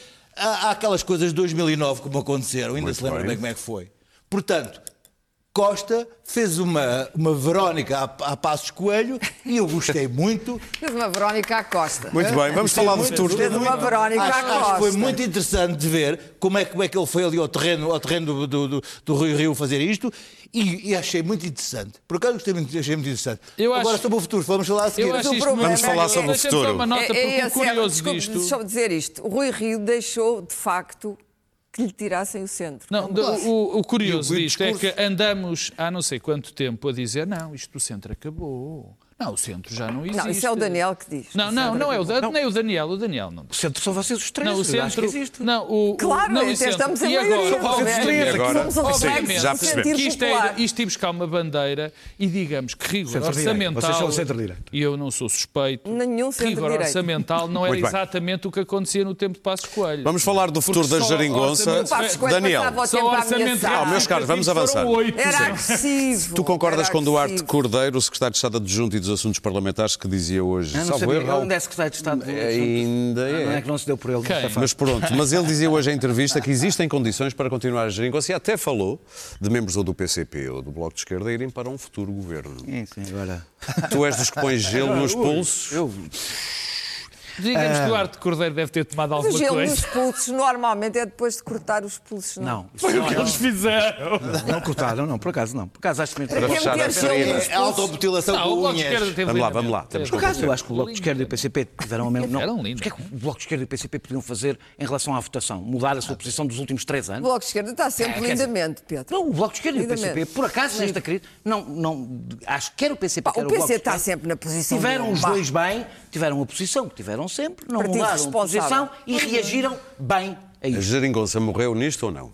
aquelas coisas de 2009 como aconteceram, ainda Muito se lembra bem como é que foi. Portanto, Costa fez uma, uma Verónica a, a Passos Coelho e eu gostei muito. Fez uma Verónica à Costa. Muito bem, vamos falar do futuro. Fez uma Verónica Acho, à acho que Costa. foi muito interessante de ver como é, como é que ele foi ali ao terreno, ao terreno do, do, do, do Rio Rio fazer isto e, e achei muito interessante. Por acaso gostei muito, achei muito interessante. Eu Agora acho- sobre o futuro, vamos falar a seguir. Eu acho o isto problema Vamos é falar que- sobre o Deixa-me só futuro. uma nota, É- é o é- curioso desculpe, disto... Deixa eu dizer isto. O Rui Rio deixou, de facto, que lhe tirassem o centro. Não, o, o curioso disto é que andamos há não sei quanto tempo a dizer não, isto do centro acabou. Não, o centro já não existe. Não, isso é o Daniel que diz. Não, O não, centro não é o, acabou. Dan- nem o Daniel, o Daniel não. O centro são vocês os três. Não, o eu acho que centro. existe. Não, o, o- Claro, não, o centro. estamos em e maioria. agora, São vocês obviamente, três, agora- reflexo já percebemos. que isto, é, isto ir buscar uma bandeira e digamos que rigor orçamental. Vocês são centro-direita. E eu não sou suspeito. Nenhum rigor orçamental não era exatamente o que acontecia no tempo de Passos Coelho. Vamos falar do futuro da geringonça. orçamento- Passos Coelho Daniel, o Só a orçamento. Ah, meus caros, vamos avançar. Era agressivo. tu concordas com Duarte. Cordeiro, o secretário de Estado adjunto e dos Assuntos Parlamentares, que dizia hoje. Eu não salvo sabia. erro, Ele ainda é secretário de Estado. do- Ainda Não é é. que não se deu por ele. Mas pronto, mas ele dizia hoje em entrevista que existem condições para continuar a geringonça e até falou de membros ou do PCP ou do Bloco de Esquerda irem para um futuro governo. Sim, sim, agora. Tu és dos que pões gelo nos pulsos. Eu, Digamos que Duarte Cordeiro deve ter tomado O alguma gelo coisa. nos pulsos normalmente é depois de cortar os pulsos. Não. não. Foi o que eles fizeram. Não cortaram, não, por acaso não. Por acaso acho que Para fechar a gelo ferida. É automutilação Não, o com unhas. teve Vamos lá, vamos lá, temos Por acaso, eu acho que o Bloco de Esquerda e o PCP tiveram a mesmo. Não, Eram mas lindos. o que é que o Bloco de Esquerda e o PCP podiam fazer em relação à votação? Mudar a sua posição dos últimos três O anos? Bloco de Esquerda está sempre É, lindamente, Pedro. Não, o Bloco de Esquerda e o. PCP, por acaso, nesta crise, não, não, acho que quer o PCP, quer o o Bloco PC de está Esquerda, sempre na posição Tiveram os dois bem, tiveram a posição que tiveram sempre, não Partido mudaram a posição e reagiram bem a A isso. geringonça morreu nisto ou não?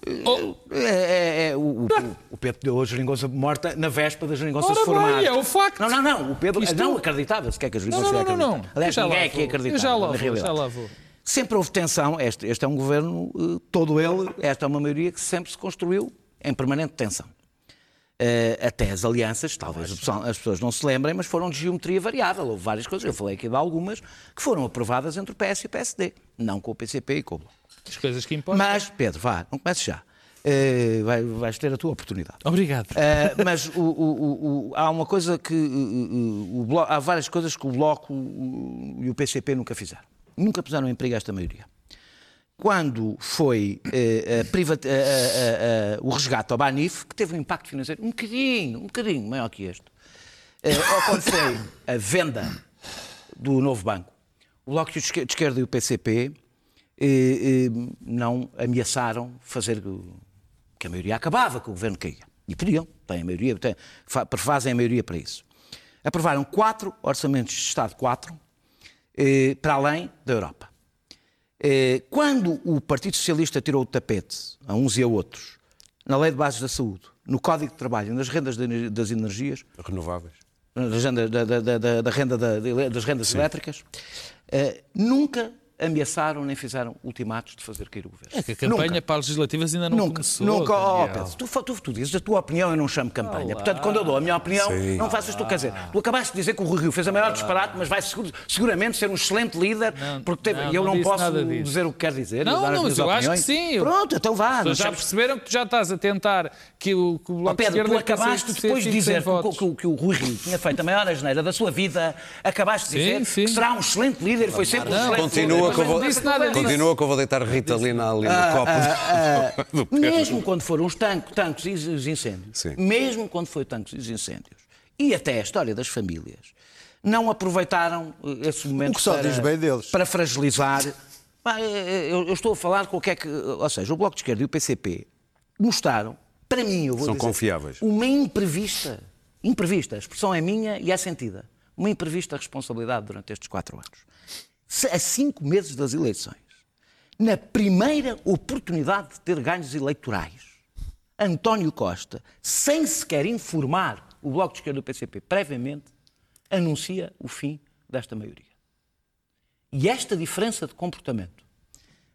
É, é, é, o, o, o Pedro deu a geringonça morta na véspera da geringonça Ora se formar. bem, é o facto. Não, não, não. O Pedro Isto- não acreditava sequer que a Não, geringonça não, não, não, acreditar. não. Aliás, ninguém aqui vou. acreditava, Eu já lá vou, já lá vou. Sempre houve tensão. Este, este é um governo, eh, todo ele, esta é uma maioria que sempre se construiu em permanente tensão. Eh, até as alianças, talvez as pessoas não se lembrem, mas foram de geometria variável. Houve várias coisas, eu falei aqui de algumas, que foram aprovadas entre o PS e o PSD, não com o PCP e com o Bloco. As coisas que importam. Mas, Pedro, vá, não comece já. Eh, vai- vais ter a tua oportunidade. Obrigado. Uh, mas o- o- o- há uma coisa que. uh, uh, Bloco- há várias coisas que o Bloco uh, e o PCP nunca fizeram. Nunca puseram em perigo esta maioria. Quando foi uh, a o resgate ao Banif, que teve um impacto financeiro um bocadinho, um bocadinho maior que este, uh, ou quando foi a venda do novo banco, o Bloco de Esquer- de Esquerda e o PCP eh, eh, não ameaçaram fazer que a maioria acabava, que o governo caía. E podiam, têm a maioria, têm, fa- fazem a maioria para isso. Aprovaram quatro orçamentos de Estado, quatro, eh, para além da Europa. Eh, Quando o Partido Socialista tirou o tapete a uns e a outros, na Lei de Bases da Saúde, no Código de Trabalho, nas rendas de das energias, Renováveis. da da, da- da- da- da renda da- das rendas elétricas, eh, nunca ameaçaram nem fizeram ultimatos de fazer cair o governo. É que a campanha Nunca. para as legislativas ainda não Nunca, começou. nunca, oh. Pedro, tu, tu, tu dizes a tua opinião, eu não chamo campanha. Portanto, quando eu dou a minha opinião, Sim. não faças tu. Quer dizer, tu acabaste de dizer que o Rui Rio fez a maior disparate, mas vai seguro- seguramente ser um excelente líder, Não, porque teve, não, e eu não não, posso dizer o que quer dizer. Não, não, mas eu acho que opiniões. sim. Pronto, então vá. Pessoas já perceberam que tu já estás a tentar que o, que o Ó Bloco de Pedro, Esquerda tu acabaste depois de dizer que, o- que o- que o Rui Rio tinha feito a maior asneira da sua vida, acabaste de Sim, dizer sim. que será um excelente líder, foi sempre um Não, excelente Continua que eu vou, continua que eu vou deitar Ritalina ali no Ah, copo do, do Pedro. Mesmo quando foram os tanques, tanques e os incêndios, Sim. mesmo quando foi tanques e os incêndios, e até a história das famílias, não aproveitaram eh, esse momento O que só para, diz bem deles. para fragilizar. Pá, eh, Eu, eu estou a falar com o que é que. Ou seja, o Bloco de Esquerda e o PCP mostraram para mim, eu vou São dizer, confiáveis. uma imprevista, imprevista, a expressão é minha e é sentida, uma imprevista responsabilidade durante estes quatro anos. A cinco meses das eleições, na primeira oportunidade de ter ganhos eleitorais, António Costa, sem sequer informar o Bloco de Esquerda do PCP previamente, anuncia o fim desta maioria. E esta diferença de comportamento,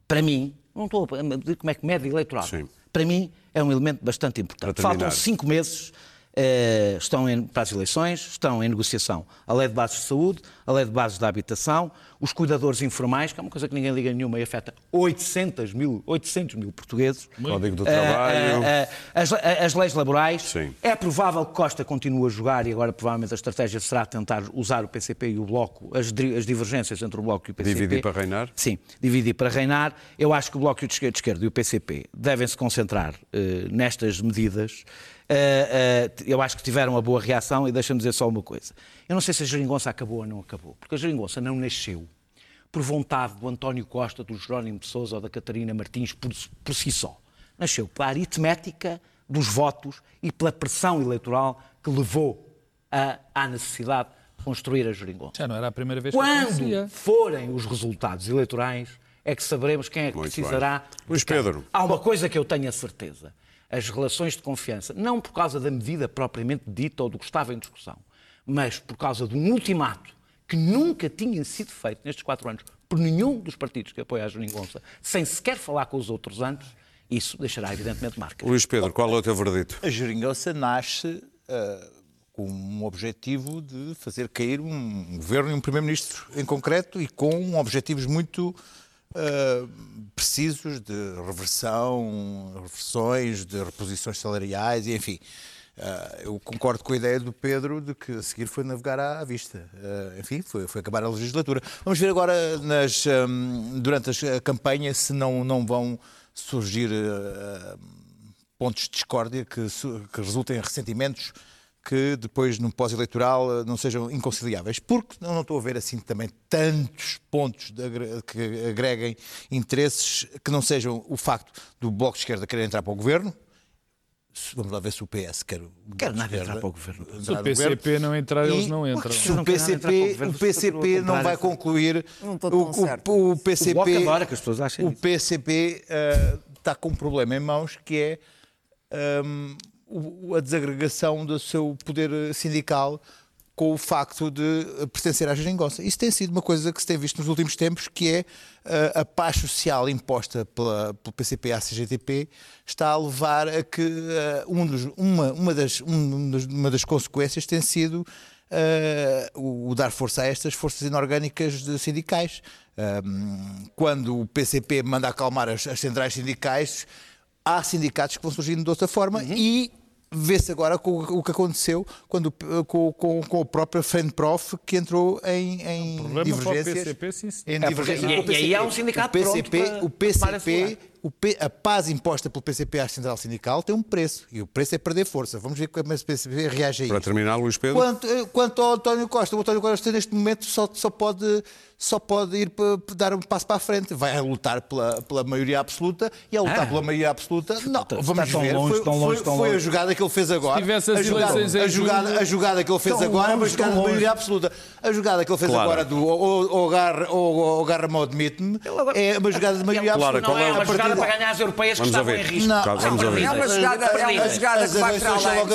para mim, não estou a dizer como é que mede eleitoral, Sim. para mim é um elemento bastante importante. Faltam cinco meses eh, estão em, para as eleições, estão em negociação a lei de bases de saúde, a lei de bases da habitação, os cuidadores informais, que é uma coisa que ninguém liga nenhuma e afeta 800 mil, 800 mil portugueses. Código do Eh, Trabalho. eh, eh, as, as leis laborais. Sim. É provável que Costa continue a jogar e agora provavelmente a estratégia será tentar usar o PCP e o Bloco, as, as divergências entre o Bloco e o PCP. Dividir para reinar? Sim, dividir para reinar. Eu acho que o Bloco de Esquerda, e o PCP devem se concentrar nestas medidas. Eh, eh, eu acho que tiveram uma boa reação e deixa-me dizer só uma coisa. Eu não sei se a geringonça acabou ou não acabou, porque a geringonça não nasceu por vontade do António Costa, do Jerónimo de Sousa ou da Catarina Martins por, por si só. Nasceu pela aritmética dos votos e pela pressão eleitoral que levou a- à necessidade de construir a geringonça. Já não era a primeira vez que Quando forem os resultados eleitorais, é que saberemos quem é que Muito precisará. Luís. Pedro. Há uma coisa que eu tenho a certeza. As relações de confiança, não por causa da medida propriamente dita ou do que estava em discussão, mas por causa de um ultimato que nunca tinha sido feito nestes quatro anos por nenhum dos partidos que apoiam a Geringonça, sem sequer falar com os outros antes, isso deixará evidentemente marca. Luís Pedro, qual é o teu verdito? A geringonça nasce ah, com um objetivo de fazer cair um governo e um primeiro-ministro em concreto e com objetivos muito ah, precisos de reversão, reversões, de reposições salariais e enfim. Ah, eu concordo com a ideia do Pedro de que a seguir foi navegar à, vista. Ah, enfim, foi, foi acabar a legislatura. Vamos ver agora nas, ahm, durante a campanha se não, não vão surgir ah, pontos de discórdia que, que resultem em ressentimentos que depois no pós-eleitoral eh, não sejam inconciliáveis. Porque eu não estou a ver assim também tantos pontos de agre- que agreguem interesses que não sejam o facto do Bloco de Esquerda querer entrar para o governo. Vamos lá ver se o PS quer. de nada entrar para o governo. Se o PCP não entrar, eles não entram. Se o PCP, o PCP não vai concluir. Não estou o, PCP, O. PCP eh, está com um problema em mãos que é o- a desagregação do seu poder sindical com o facto de eh, pertencer à geringonça. Isso tem sido uma coisa que se tem visto nos últimos tempos, que é eh, a paz social imposta pela, pelo PCP à CGTP está a levar a que eh, um dos- uma, uma, das, um uma das consequências tem sido eh, o, dar força a estas forças inorgânicas de sindicais. Um, quando o PCP manda acalmar as, as centrais sindicais, há sindicatos que vão surgindo de outra forma e vê-se agora com o o que aconteceu quando, com, com, com a própria Frente Prof que entrou em, em para o divergências. PCP, sim, sim. em É, porque- divergências e- com o e aí há um sindicato o PCP, pronto para- o para PCP o P- a paz imposta pelo PCP à central sindical tem um preço e o preço é perder força. Vamos ver como é que o PCP reage a Para isto. terminar, Luís Pedro. Quanto, eh, quanto ao António Costa, o António Costa neste momento só, só, pode, só pode ir dar um passo para a frente. Vai lutar pela, pela maioria absoluta e a lutar Ah. pela maioria absoluta, não, Está vamos tão ver. longe, foi tão longe, foi- tão foi a jogada que ele fez agora. Se tivesse as a, jogada, a, jogada, a jogada que ele fez agora é uma jogada de maioria absoluta. A jogada que ele fez Claro. agora do ou, ou, agarra- ou, ou agarra-me ou admite-me é uma jogada de maioria Claro, absoluta. Não é é a uma jogada para ganhar as europeias que estavam em risco. Não. É uma jogada, é uma jogada que vai para além. a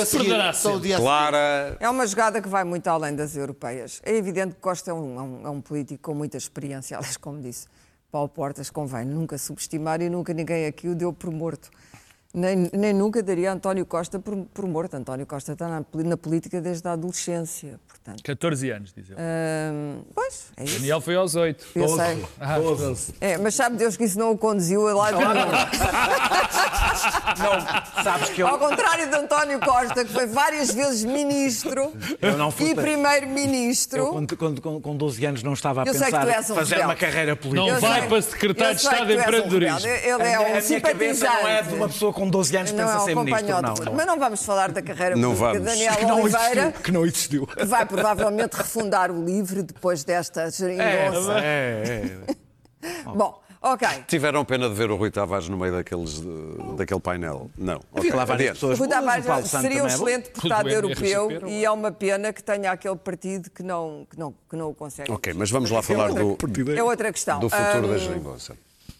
a seguir. Clara. É uma jogada que vai muito além das europeias. É evidente que Costa é um, é um- é político com muita experiência, aliás, como disse Paulo Portas, convém nunca subestimar e nunca ninguém aqui o deu por morto. Nem, nem nunca daria António Costa por, por morto. António Costa está na, na política desde a adolescência, portanto. 14 anos, diz ele. hum, pois, é isso. Daniel foi aos 8. Eu sei. Ah, É, mas sabe Deus que isso não o conduziu a lado nenhum. Não, sabes que eu, Ao contrário de António Costa, que foi várias vezes ministro Eu não fui e primeiro-ministro. eu quando, quando- com, com 12 anos não estava a Eu sei que pensar tu és um fazer rebelde. uma carreira política. Não Eu vai sei- para secretário de Estado de um empreendedorismo. rebelde. Ele A é minha- um a cabeça não é de uma simpatizante. pessoa com 12 anos que Não pensa é um ser ministro. Não, não. Mas não vamos falar da carreira Não política de vamos. Daniel Que não Oliveira, existiu. Que não existiu. que vai provavelmente refundar o LIVRE depois desta É, geringonça. é, é. Bom, Ok. Tiveram pena de ver o Rui Tavares no meio daqueles, daquele painel? Não. Havia lá várias pessoas Rui Tavares seria um é excelente deputado europeu e é uma pena que tenha aquele partido que não, que não, que não o consegue. Ok, mas vamos lá falar do, É outra questão. do futuro da Ahm, geringonça.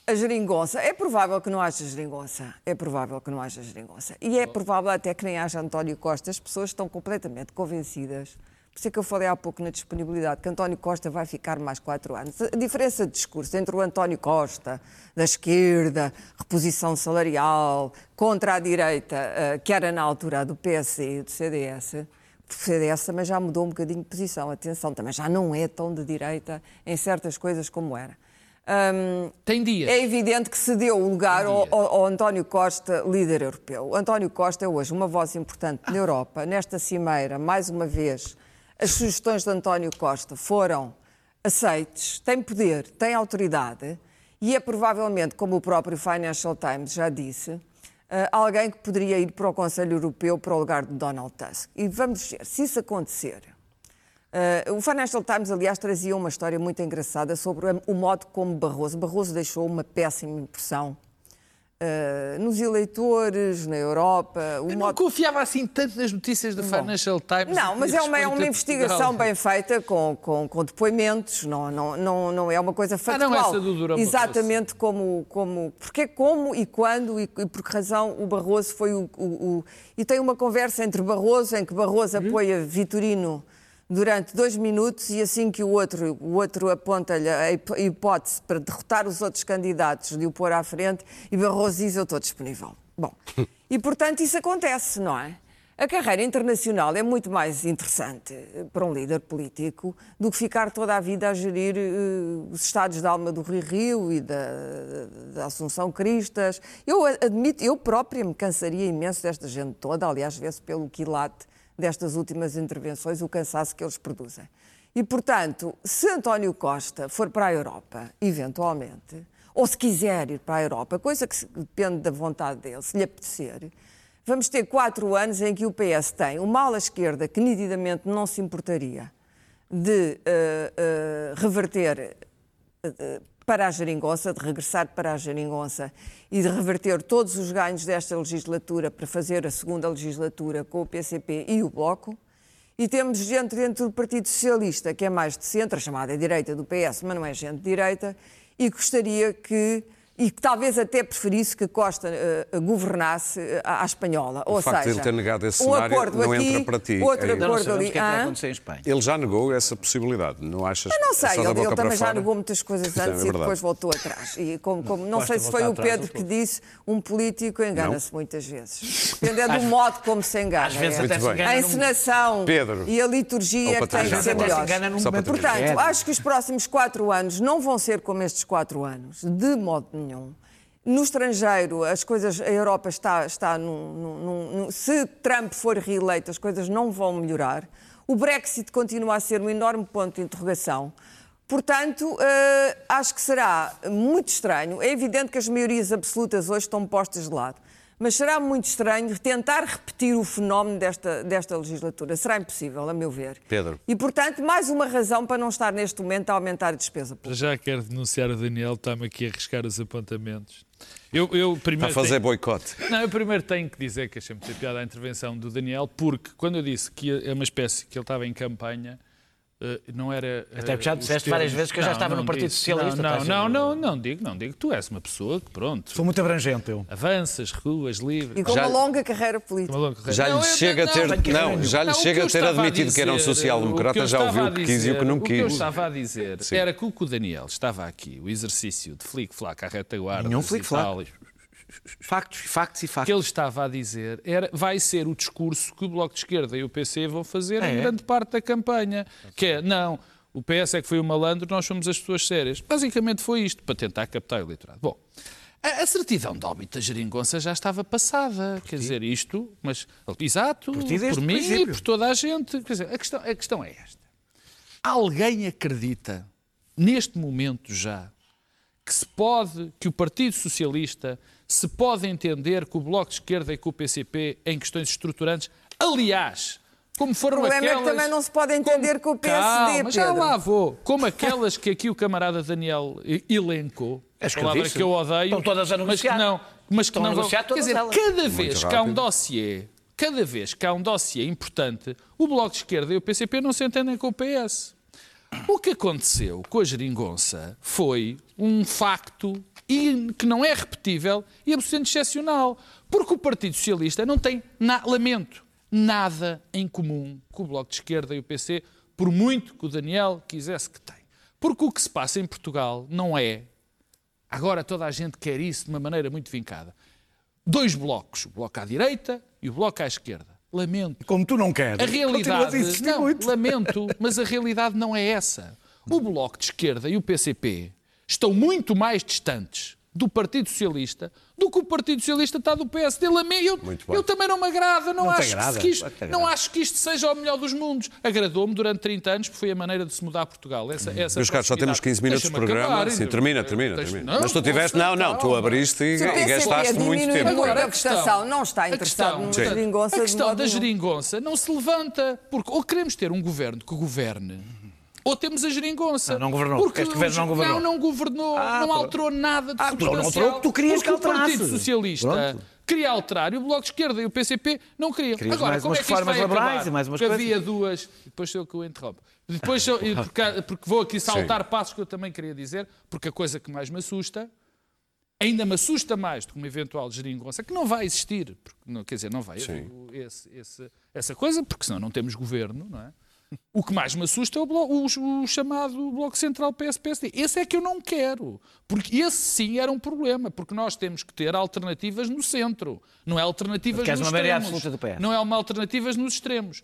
A geringonça. É provável que não haja geringonça. É provável que não haja geringonça. E é provável até que nem haja António Costa. As pessoas estão completamente convencidas. Por isso é que eu falei há pouco na disponibilidade, que António Costa vai ficar mais quatro anos. A diferença de discurso entre o António Costa, da esquerda, reposição salarial, contra a direita, eh, que era na altura do PSD e do CDS, o CDS também já mudou um bocadinho de posição. Atenção, também já não é tão de direita em certas coisas como era. Hum, Tem dias. é evidente que se deu o lugar ao, ao- ao António Costa, líder europeu. O António Costa é hoje uma voz importante na Europa. Nesta cimeira, mais uma vez, as sugestões de António Costa foram aceites, tem poder, tem autoridade e é provavelmente, como o próprio Financial Times já disse, eh, alguém que poderia ir para o Conselho Europeu para o lugar de Donald Tusk. E vamos ver, se isso acontecer, Uh, o Financial Times, aliás, trazia uma história muito engraçada sobre o modo como Barroso. Barroso deixou uma péssima impressão uh, nos eleitores, na Europa. O Eu não modo... confiava assim tanto nas notícias do Financial Times. Não, mas é uma, é uma investigação bem feita com, com, com depoimentos, não, não, não, não é uma coisa Ah, factual. não, essa do Durão Exatamente como, como. Porque como e quando e, e por que razão o Barroso foi o, o- o- E tem uma conversa entre Barroso, em que Barroso Uhum. apoia Vitorino durante dois minutos e assim que o outro, o outro aponta-lhe a hip- a hipótese para derrotar os outros candidatos, de o pôr à frente, e Barroso diz: Eu estou disponível. Bom, e portanto isso acontece, não é? A carreira internacional é muito mais interessante para um líder político do que ficar toda a vida a gerir eh, os estados da alma do Rio Rio e da, da Assunção Cristas. Eu admito, eu própria me cansaria imenso desta gente toda, aliás, vê-se pelo quilate destas últimas intervenções o cansaço que eles produzem. E, portanto, se António Costa for para a Europa, eventualmente, ou se quiser ir para a Europa, coisa que depende da vontade dele, se lhe apetecer, vamos ter quatro anos em que o PS tem uma ala esquerda que nitidamente não se importaria de eh, eh, reverter eh, para a geringonça, de regressar para a geringonça e de reverter todos os ganhos desta legislatura para fazer a segunda legislatura com o PCP e o Bloco. E temos gente dentro do Partido Socialista, que é mais de centro, chamada direita do PS, mas não é gente de direita, e gostaria que, e que talvez até preferisse que Costa eh, governasse eh, à espanhola. Ou facto de seja, ele ter negado esse um cenário acordo não aqui, entra para ti. outro É- não acordo ali. o que é que vai acontecer em Espanha. Ele já negou essa possibilidade, não achas? Eu não Só sei, ele, ele também já negou muitas coisas é antes e verdade. depois voltou atrás. E como, como- não Basta sei se foi o Pedro que disse, um político engana-se muitas vezes. Dependendo do modo como se engana. Às vezes é. até se engana A encenação Pedro. e a liturgia é que têm que ser melhores. de Portanto, acho que os próximos quatro anos não vão ser como estes quatro anos, de modo nenhum. No estrangeiro, as coisas, a Europa está, está num, num- num- Se Trump for reeleito, as coisas não vão melhorar. O Brexit continua a ser um enorme ponto de interrogação. Portanto, eh, acho que será muito estranho. É evidente que as maiorias absolutas hoje estão postas de lado. Mas será muito estranho tentar repetir o fenómeno desta, desta legislatura. Será impossível, a meu ver. Pedro. E, portanto, mais uma razão para não estar neste momento a aumentar a despesa pública. Já quero denunciar o Daniel, está-me aqui a arriscar os apontamentos. Eu, eu Está primeiro a fazer tenho- boicote. Não, eu primeiro tenho que dizer que achei muito piada a intervenção do Daniel, porque quando eu disse que é uma espécie que ele estava em campanha, eh, não era. Até porque já eh, disseste várias vezes que eu já estava no Partido disse. Socialista, Não, estás não, a- não, não, não digo, não digo. Tu és uma pessoa que, pronto, Sou muito abrangente, eu. avanças, ruas, livre. E com Já- uma longa carreira política. Uma longa carreira. Já lhe Não, chega a não, ter, não, já lhe Não, chega a ter admitido que era um dizer, social-democrata, já ouviu o que a quis e o que não O que eu quis. estava a dizer Sim. era que o que o Daniel estava aqui, o exercício de flic-flac à retaguarda, Nenhum e e- Factos, factos e O que factos. ele estava a dizer era, vai ser o discurso que o Bloco de Esquerda e o PC vão fazer É, em grande parte da campanha. Que é, não, o PS é que foi o malandro, nós somos as pessoas sérias. Basicamente foi isto, para tentar captar o eleitorado. Bom, a, a certidão de óbito da geringonça já estava passada. Quer dizer, isto, mas... Exato, por, ti o mim e princípio. por toda a gente. Quer dizer, a questão, a questão é esta. Alguém acredita, neste momento já, que se pode, que o Partido Socialista se pode entender com o Bloco de Esquerda e com o PCP em questões estruturantes. Aliás, como foram O problema é que aquelas... também não se pode entender com o PSD, Calma, mas já Pedro. lá vou. Como aquelas que aqui o camarada Daniel elencou, As que eu palavra que eu odeio, Estão todas a mas que negociar. não, mas que Estão não vão... negociar Quer dizer, elas. cada vez que há um dossiê, cada vez que há um dossiê importante, o Bloco de Esquerda e o PCP não se entendem com o PS. O que aconteceu com a geringonça foi um facto e- que não é repetível e absolutamente excepcional. Porque o Partido Socialista não tem, na- lamento, nada em comum com o Bloco de Esquerda e o PC, por muito que o Daniel quisesse que tem. Porque o que se passa em Portugal não é. Agora toda a gente quer isso de uma maneira muito vincada. Dois blocos, o bloco à direita e o bloco à esquerda. Lamento. Como tu não queres. A realidade. insistir Não, muito. lamento, mas a realidade não é essa. O Bloco de Esquerda e o PCP estão muito mais distantes do Partido Socialista do que o Partido Socialista está do PSD. Eu, eu também não me agrada. Não, Não acho, agrada, que isto, não acho que isto seja o melhor dos mundos. Agradou-me durante 30 anos, porque foi a maneira de se mudar a Portugal. Essa, essa Meus caros, só temos 15 minutos de programa. Deixa-me Sim, acabar. termina, termina, Deixa- termina. Mas tu tiveste. Não, não, tu abriste e, e gastaste muito tempo. Agora, a questão- não está interessado questão- numa geringonça A questão da geringonça não se levanta, porque ou queremos ter um governo que governe, ou temos a geringonça. Não, não governou. Porque Este governo não governou. Não, não governou, Ah, não pronto. alterou nada de Ah, não substancial. alterou o que tu querias que o Partido alterasse. Socialista Pronto. queria alterar e o Bloco de Esquerda e o PCP não queriam. Querias Agora, mais como é que isto vai acabar? e mais umas coisas. havia duas... Depois sou eu que o interrompo. Depois, sou- e porque, porque vou aqui saltar passos que eu também queria dizer, porque a coisa que mais me assusta ainda me assusta mais do que uma eventual geringonça, que não vai existir, porque, não, quer dizer, não vai Sim. esse- esse- essa coisa, porque senão não temos governo, não é? O que mais me assusta é o, blo- o- o chamado Bloco Central PS-PSD. Esse é que eu não quero, porque esse sim era um problema, porque nós temos que ter alternativas no centro, não é alternativas Queres nos uma extremos. absoluta do PS. Não é uma alternativas nos extremos.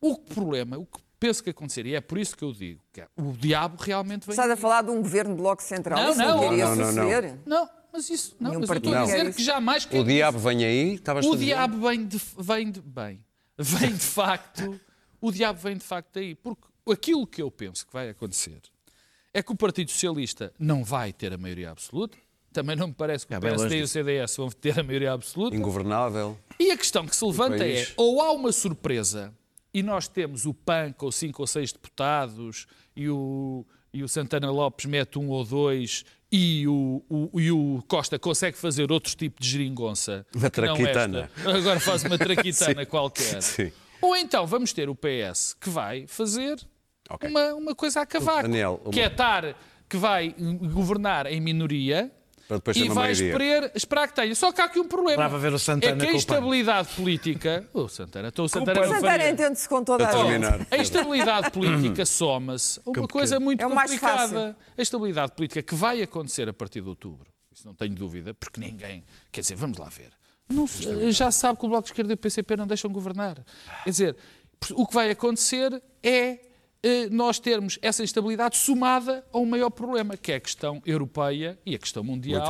O problema, o que penso que acontecer, e é por isso que eu digo, que é, o diabo realmente vem Estás a falar de um governo de bloco central. Não, Isso não, queria não, não, não. suceder. Não, mas isso. Não, mas eu estou a dizer isso. que jamais. O diabo vem aí, O diabo vem de, vem de. Bem. Vem de facto. O diabo vem de facto daí. Porque aquilo que eu penso que vai acontecer é que o Partido Socialista não vai ter a maioria absoluta. Também não me parece que o É, longe PSD e o. CDS vão ter a maioria absoluta. Ingovernável. E a questão que se levanta é, ou há uma surpresa e nós temos o PAN com cinco ou seis deputados e o, e o Santana Lopes mete um ou dois e o, o- e o Costa consegue fazer outro tipo de geringonça. Uma traquitana. Agora faz uma traquitana qualquer. sim. Ou então vamos ter o PS que vai fazer Ok. uma, uma coisa a cavaco. Daniel, uma- Que é estar, que vai governar em minoria Para e vai esperar, esperar que tenha. Só que há aqui um problema. Esperava ver o Santana é que a o instabilidade política. O Santana, estou o Santana O não Santana entende-se com toda a Para gente. A instabilidade política soma-se a uma coisa muito É o complicada. A instabilidade política que vai acontecer a partir de outubro, isso não tenho dúvida, porque ninguém. Quer dizer, vamos lá ver. Não já sabe que o Bloco de Esquerda e o PCP não deixam governar. Quer dizer, o que vai acontecer é eh, nós termos essa instabilidade somada a um maior problema, que é a questão europeia e a questão mundial,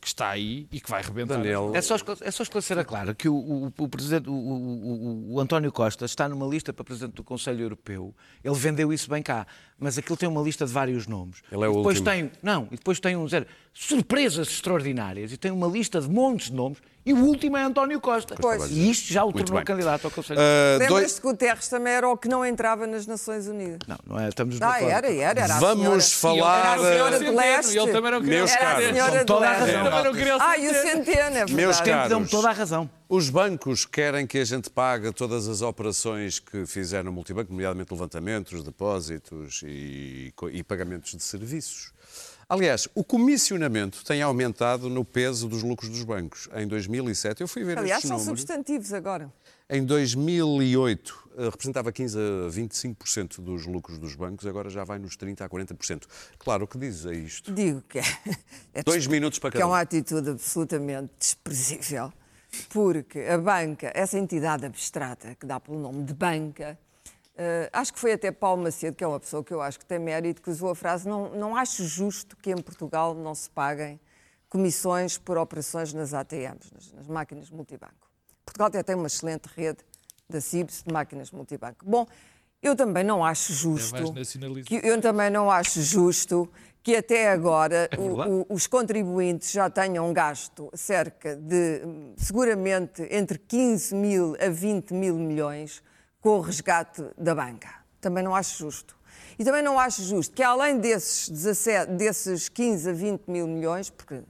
que está aí e que vai rebentar. Daniel, É só, é só esclarecer a clara que o, o, o presidente, o, o- o- o António Costa está numa lista para presidente do Conselho Europeu. Ele vendeu isso bem cá, mas aquilo tem uma lista de vários nomes. Ele é o E depois último. tem, não, e depois tem um zero surpresas extraordinárias e tem uma lista de montes de nomes e o último é António Costa. Pois. E isto já o Muito tornou bem. candidato ao Conselho ah, Lembras-te dois- que o Guterres também era o que não entrava nas Nações Unidas? Não, não é, estamos de Ah, acordo. era, era. era a Vamos senhora. falar. Era a senhora de leste. Ele também não queria Meus Era a caros. senhora de toda a leste. razão. Ele também não queria o Ah, e o Centeno. É. Meus caros. toda a razão. Os bancos querem que a gente pague todas as operações que fizeram no multibanco, nomeadamente levantamentos, depósitos e, e pagamentos de serviços. Aliás, o comissionamento tem aumentado no peso dos lucros dos bancos. Em 2007, eu fui ver Aliás, estes são números. substantivos agora. Em 2008, eh, representava 15 a 25% dos lucros dos bancos, agora já vai nos 30% a 40%. Claro, o que dizes a isto? Digo que é, é Dois minutos para que é cada um. uma atitude absolutamente desprezível, porque a banca, essa entidade abstrata que dá pelo nome de banca, eh, acho que foi até Paulo Macedo, que é uma pessoa que eu acho que tem mérito, que usou a frase: não, não acho justo que em Portugal não se paguem comissões por operações nas ATMs, nas, nas máquinas multibanco. Portugal até tem uma excelente rede da CIBS de máquinas multibanco. Bom, eu também não acho justo. mais nacionalista. que eu também não acho justo que até agora o- o- os contribuintes já tenham gasto cerca de, hum, seguramente, entre 15 mil a 20 mil milhões com o resgate da banca. Também não acho justo. E também não acho justo que, além desses, 17, desses 15 a 20 mil milhões, porque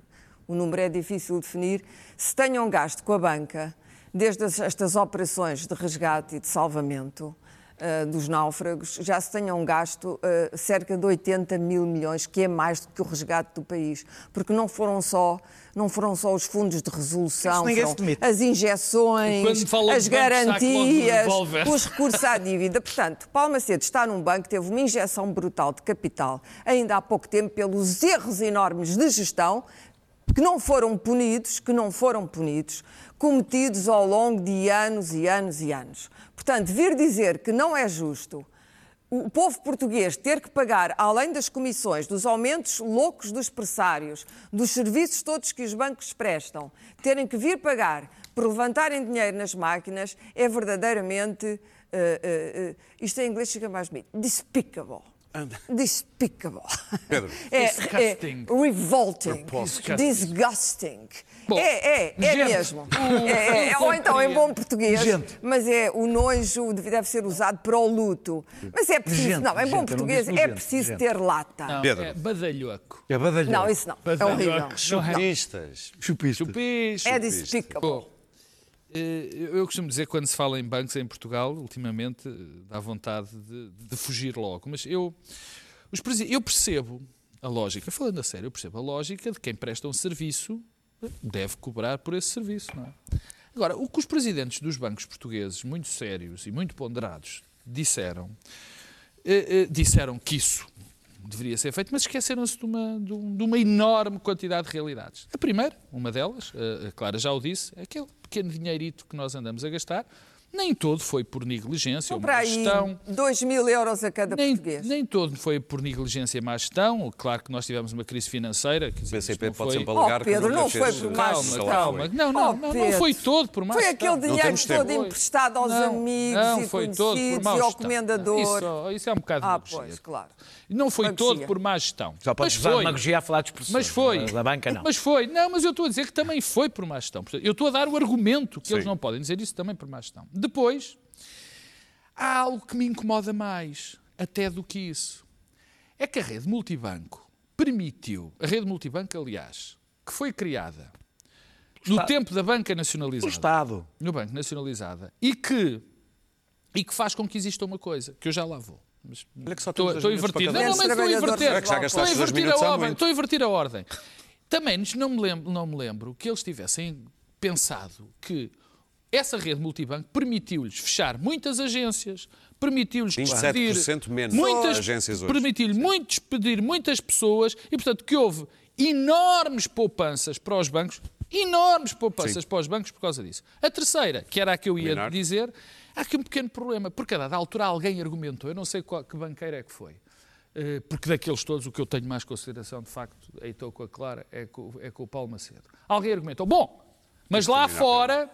o número é difícil de definir, se tenham gasto com a banca, desde as- estas operações de resgate e de salvamento ah, dos náufragos, já se tenham gasto ah, cerca de 80 mil milhões, que é mais do que o resgate do país. Porque não foram só, não foram só os fundos de resolução, as injeções, as garantias, os recursos à dívida. Portanto, Paulo Macedo está num banco que teve uma injeção brutal de capital ainda há pouco tempo pelos erros enormes de gestão que não foram punidos, que não foram punidos, cometidos ao longo de anos e anos e anos. Portanto, vir dizer que não é justo o povo português ter que pagar, além das comissões, dos aumentos loucos dos pressários, dos serviços todos que os bancos prestam, terem que vir pagar por levantarem dinheiro nas máquinas, é verdadeiramente. eh, eh, eh, isto em inglês chega mais bonito. Despicable. Despicable. Pedro. É, Disgusting. é revolting. Disgusting. Disgusting. Bom, é, é, é gente, mesmo. É, é, ou então, em bom português, Gente. mas é o nojo deve ser usado para o luto. Mas é preciso, Gente, não, em bom português é preciso gente. ter lata. Não, Pedro. é badalhoco. É badalhoco. Não, isso não. É Badalhoco. horrível. Chupistas. Chupista. Chupis. É despicable. Eh, eu costumo dizer quando se fala em bancos em Portugal, ultimamente, eh, dá vontade de, de fugir logo. Mas eu, os eu percebo a lógica, falando a sério, eu percebo a lógica de quem presta um serviço eh, deve cobrar por esse serviço. Não é? Agora, o que os presidentes dos bancos portugueses, muito sérios e muito ponderados, disseram, eh, eh, disseram que isso deveria ser feito, mas esqueceram-se de uma, de um- uma enorme quantidade de realidades. A primeira, uma delas, a Clara já o disse, é aquele pequeno dinheirito que nós andamos a gastar, nem todo foi por negligência ou má aí gestão. 2 mil euros a cada Nem, português. nem todo foi por negligência e má gestão. Claro que nós tivemos uma crise financeira. dizer, O não pode foi... sempre Oh, alegar Pedro, que não foi por má Calma, gestão. calma. Não, não, Oh, não, não foi todo por má Foi gestão. aquele dinheiro tempo. todo emprestado aos Não, amigos não e foi todo por conhecidos má e ao comendador. Isso, isso é um bocado Ah, demagogia. pois, claro. Não foi Demagogia. todo por má gestão. Só pode mas usar foi. demagogia a falar de expressões. Mas foi. Da banca, não. Mas foi. Não, mas eu estou a dizer que também foi por má gestão. Eu estou a dar o argumento que eles não podem dizer isso também por má gestão. Depois, há algo que me incomoda mais, até do que isso. É que a rede multibanco permitiu, a rede multibanco, aliás, que foi criada no Estado. tempo da banca O nacionalizada Estado. no Banco Nacionalizada e que, e que faz com que exista uma coisa, que eu já lá vou. Mas Olha que só estou, estou invertir. cada Não, não, mas estou a inverter. É Estou a invertir a ordem. Estou a inverter a ordem. Também não me lembro, não me lembro que eles tivessem pensado que essa rede multibanco permitiu-lhes fechar muitas agências, permitiu-lhes 27% despedir menos muitas agências hoje. permitiu-lhe muito despedir muitas pessoas e, portanto, que houve enormes poupanças para os bancos, enormes poupanças Sim. para os bancos por causa disso. A terceira, que era a que eu ia dizer, há aqui um pequeno problema, porque a dada altura alguém argumentou, eu não sei qual, que banqueira é que foi, eh, porque daqueles todos o que eu tenho mais consideração, de facto, aí estou com a Clara, é com, é com o Paulo Macedo. Alguém argumentou, bom, mas lá fora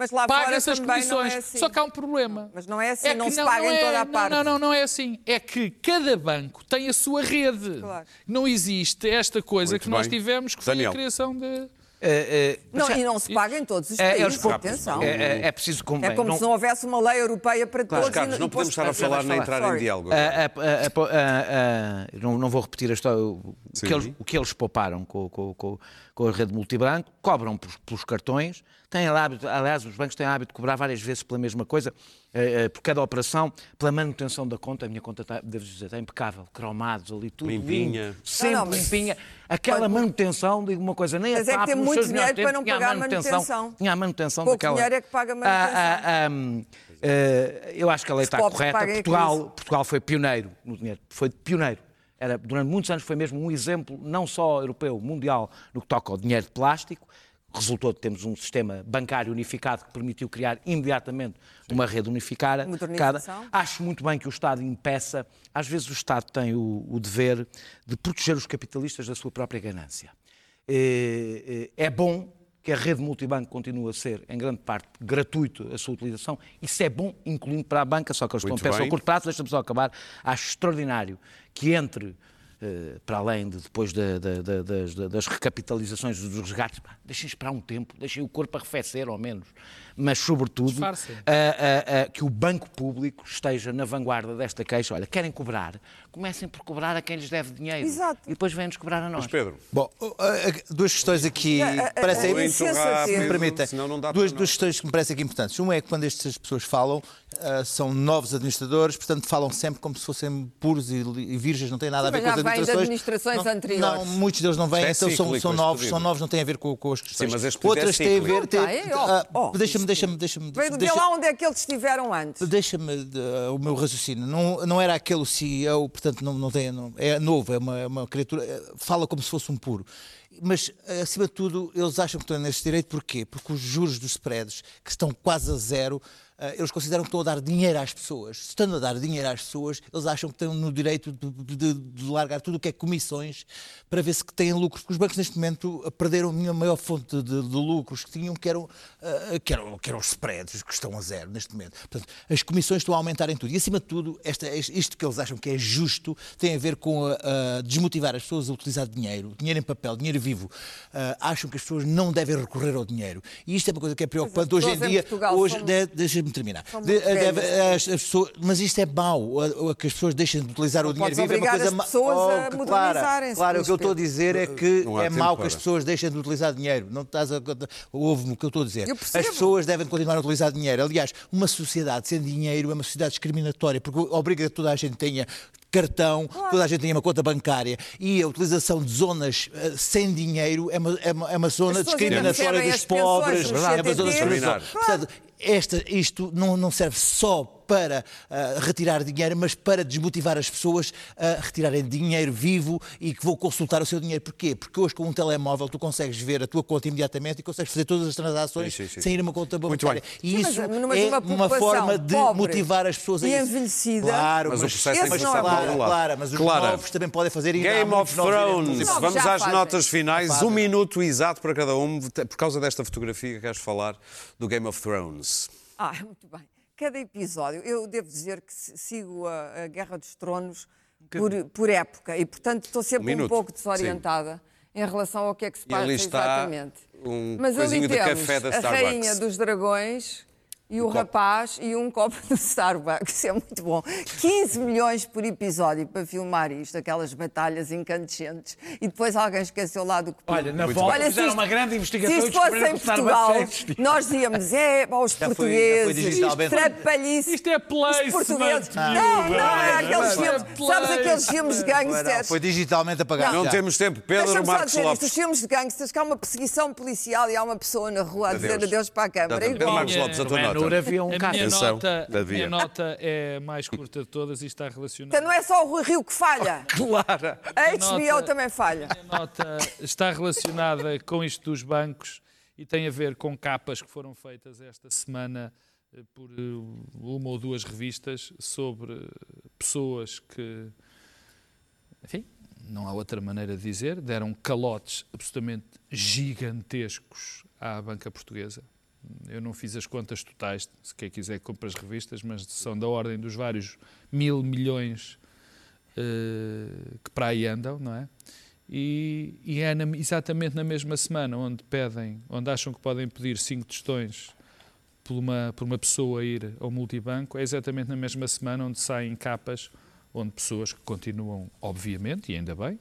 Mas lá fora paga-se as também comissões. não é assim. Só que há um problema. Mas não é assim, É não que se paga em é- toda a não, parte. Não, não, não é assim. É que cada banco tem a sua rede. Claro. Não existe esta coisa Muito que nós bem. tivemos, que foi Daniel. a criação de... É, é, Não, mas e não se paga em todos os é, países. eles próprios. Atenção. É, é, é preciso convém. É como não- se não houvesse uma lei europeia para Claro, todos. Carlos, e não podemos estar a falar nem entrar em Sorry. diálogo. A- a- não, não vou repetir a história, o, que eles, o que eles pouparam com, com- com- com a rede multibranco, cobram pelos, pelos cartões, têm hábito, aliás, os bancos têm hábito de cobrar várias vezes pela mesma coisa, eh, eh, por cada operação, pela manutenção da conta, a minha conta, está, devo dizer, está impecável, cromados ali, tudo Limpinha. limpo, sempre Não, não, mas- limpinha. Aquela Quando- manutenção, digo uma coisa, nem Mas a é que tem muito dinheiro para não tempos, tinha a pagar manutenção. Tinha a manutenção Pouco daquela... dinheiro é que paga manutenção. Ah, ah, ah, eh, eu acho que a lei está correta. Portugal. Portugal foi pioneiro no dinheiro, foi pioneiro. Era, durante muitos anos foi mesmo um exemplo, não só europeu, mundial, no que toca ao dinheiro de plástico. Resultou de termos um sistema bancário unificado que permitiu criar imediatamente uma rede unificada. Modernização. Acho muito bem que o Estado impeça. Às vezes o Estado tem o, o dever de proteger os capitalistas da sua própria ganância. Eh, eh, É bom que a rede multibanco continue a ser, em grande parte, gratuito a sua utilização. Isso é bom, incluindo para a banca, só que eles estão a pensar a curto prazo, deixa-me só acabar. Acho extraordinário que entre para além de depois da- da- da- das, das recapitalizações dos resgates, deixem esperar um tempo, deixem o corpo arrefecer ao menos, mas sobretudo ah, ah, ah, que o banco público esteja na vanguarda desta queixa. Olha, querem cobrar? Comecem por cobrar a quem lhes deve dinheiro Exato. e depois vêm-nos cobrar a nós. Mas Pedro, Bom, uh, uh, duas questões aqui A- a- parecem a me permita, senão não dá duas, duas questões que me parecem aqui importantes. Uma é que quando estas pessoas falam, ah, são novos administradores, portanto falam sempre como se fossem puros e, e virgens, não tem nada a ver com vêm de administrações. administrações não, anteriores. Não, muitos deles não vêm, é então são, cíclico, são novos, pedido. são novos, não têm a ver com, com as questões. mas este pedido é Outras têm a ver. Não tem, ah, oh, deixa-me, deixa-me, deixa-me. Deixa- lá onde é que eles estiveram antes. Deixa-me uh, o meu raciocínio. Não, não era aquele CEO, portanto, não, não tem, não- é novo, é uma, é uma criatura, eh, fala como se fosse um puro. Mas, eh, acima de tudo, eles acham que estão nesse direito, porquê? Porque os juros dos spreads, que estão quase a zero, eles consideram que estão a dar dinheiro às pessoas. Estando a dar dinheiro às pessoas, eles acham que estão no direito de, de- de largar tudo o que é comissões para ver se que têm lucros. Porque os bancos, neste momento, perderam a minha maior fonte de, de lucros que tinham, que eram, eh, que, eram, que eram os spreads, que estão a zero neste momento. Portanto, as comissões estão a aumentar em tudo. E, acima de tudo, esta, isto que eles acham que é justo tem a ver com a, a desmotivar as pessoas a utilizar dinheiro, dinheiro em papel, dinheiro vivo. Ah, acham que as pessoas não devem recorrer ao dinheiro. E isto é uma coisa que é preocupante hoje em dia. Portugal Hoje, são- de- deixa-me terminar. De- velhas. as- as pessoas- mas isto é mau, a- a- que as pessoas deixem de utilizar o dinheiro vivo. É uma obrigar coisa as ma- pessoas a modernizarem-se, Claro, claro o que eu estou a dizer é que Não é mau que as pessoas deixem de utilizar dinheiro. Não estás a. Ouve-me o que eu estou a dizer. As pessoas devem continuar a utilizar dinheiro. Aliás, uma sociedade sem dinheiro é uma sociedade discriminatória, porque obriga que toda a gente tenha cartão, toda a gente tenha uma conta bancária e a utilização de zonas eh, sem dinheiro é uma, é uma, é uma zona pessoas discriminatória dos pobres, é uma zona discriminatória. Terminar. Esta, isto não, não serve só para ah, retirar dinheiro, mas para desmotivar as pessoas a retirarem dinheiro vivo e que vão consultar o seu dinheiro. Porquê? Porque hoje com um telemóvel tu consegues ver a tua conta imediatamente e consegues fazer todas as transações Sim, sim, sim. sem ir a uma conta Muito bancária. E Sim, mas- isso mas é uma forma de motivar as pessoas a e isso. envelhecida- Claro, Mas o processo mas ser por claro, claro, mas os Clara, novos também podem fazer e há Game of Thrones. Vamos às fazem. notas finais. Um minuto exato para cada um. Por causa desta fotografia que queres falar do Game of Thrones. Ah, muito bem. Cada episódio, eu devo dizer que sigo a, a Guerra dos Tronos por, por época e, portanto, estou sempre Um um, pouco desorientada em relação ao que é que se passa exatamente. um Mas ali de temos café da a. Rainha dos Dragões e o rapaz e um copo de Starbucks. Isso é muito bom. 15 milhões por episódio para filmar isto, aquelas batalhas incandescentes. E depois alguém esqueceu lá do que. Olha, na Muito volta bem. fizeram se uma grande investigação se isto fosse em o Portugal, nós dizíamos, é, pá, os Já foi- já foi portugueses, digitalmente. trapalhice. Isto é placement, Os portugueses. Não, não, é aqueles Isto é filmes, sabes aqueles filmes de Não, gangsters? Foi digitalmente apagado. Não já. temos tempo. Pedro Marcos dizer isto, os Lopes. filmes de gangsters, que há uma perseguição policial e há uma pessoa na rua a dizer Adeus. adeus para a câmara. Pedro. Marcos Lopes, a tua No nota. Ben-Hur havia um A minha, Atenção, nota, a minha nota é a mais curta de todas e está relacionada. Então não é só o Rui Rio que falha. Claro. A HBO nota- também falha. A nota está relacionada com isto dos bancos e tem a ver com capas que foram feitas esta semana eh, por eh, uma ou duas revistas sobre pessoas que, enfim, não há outra maneira de dizer, deram calotes absolutamente gigantescos à banca portuguesa. Eu não fiz as contas totais, se quem quiser compra as revistas, mas são da ordem dos vários mil milhões eh, que para aí andam, não é? E, e é na- exatamente na mesma semana onde pedem, onde acham que podem pedir cinco tostões por uma, por uma pessoa ir ao multibanco, é exatamente na mesma semana onde saem capas onde pessoas que continuam, obviamente, e ainda bem,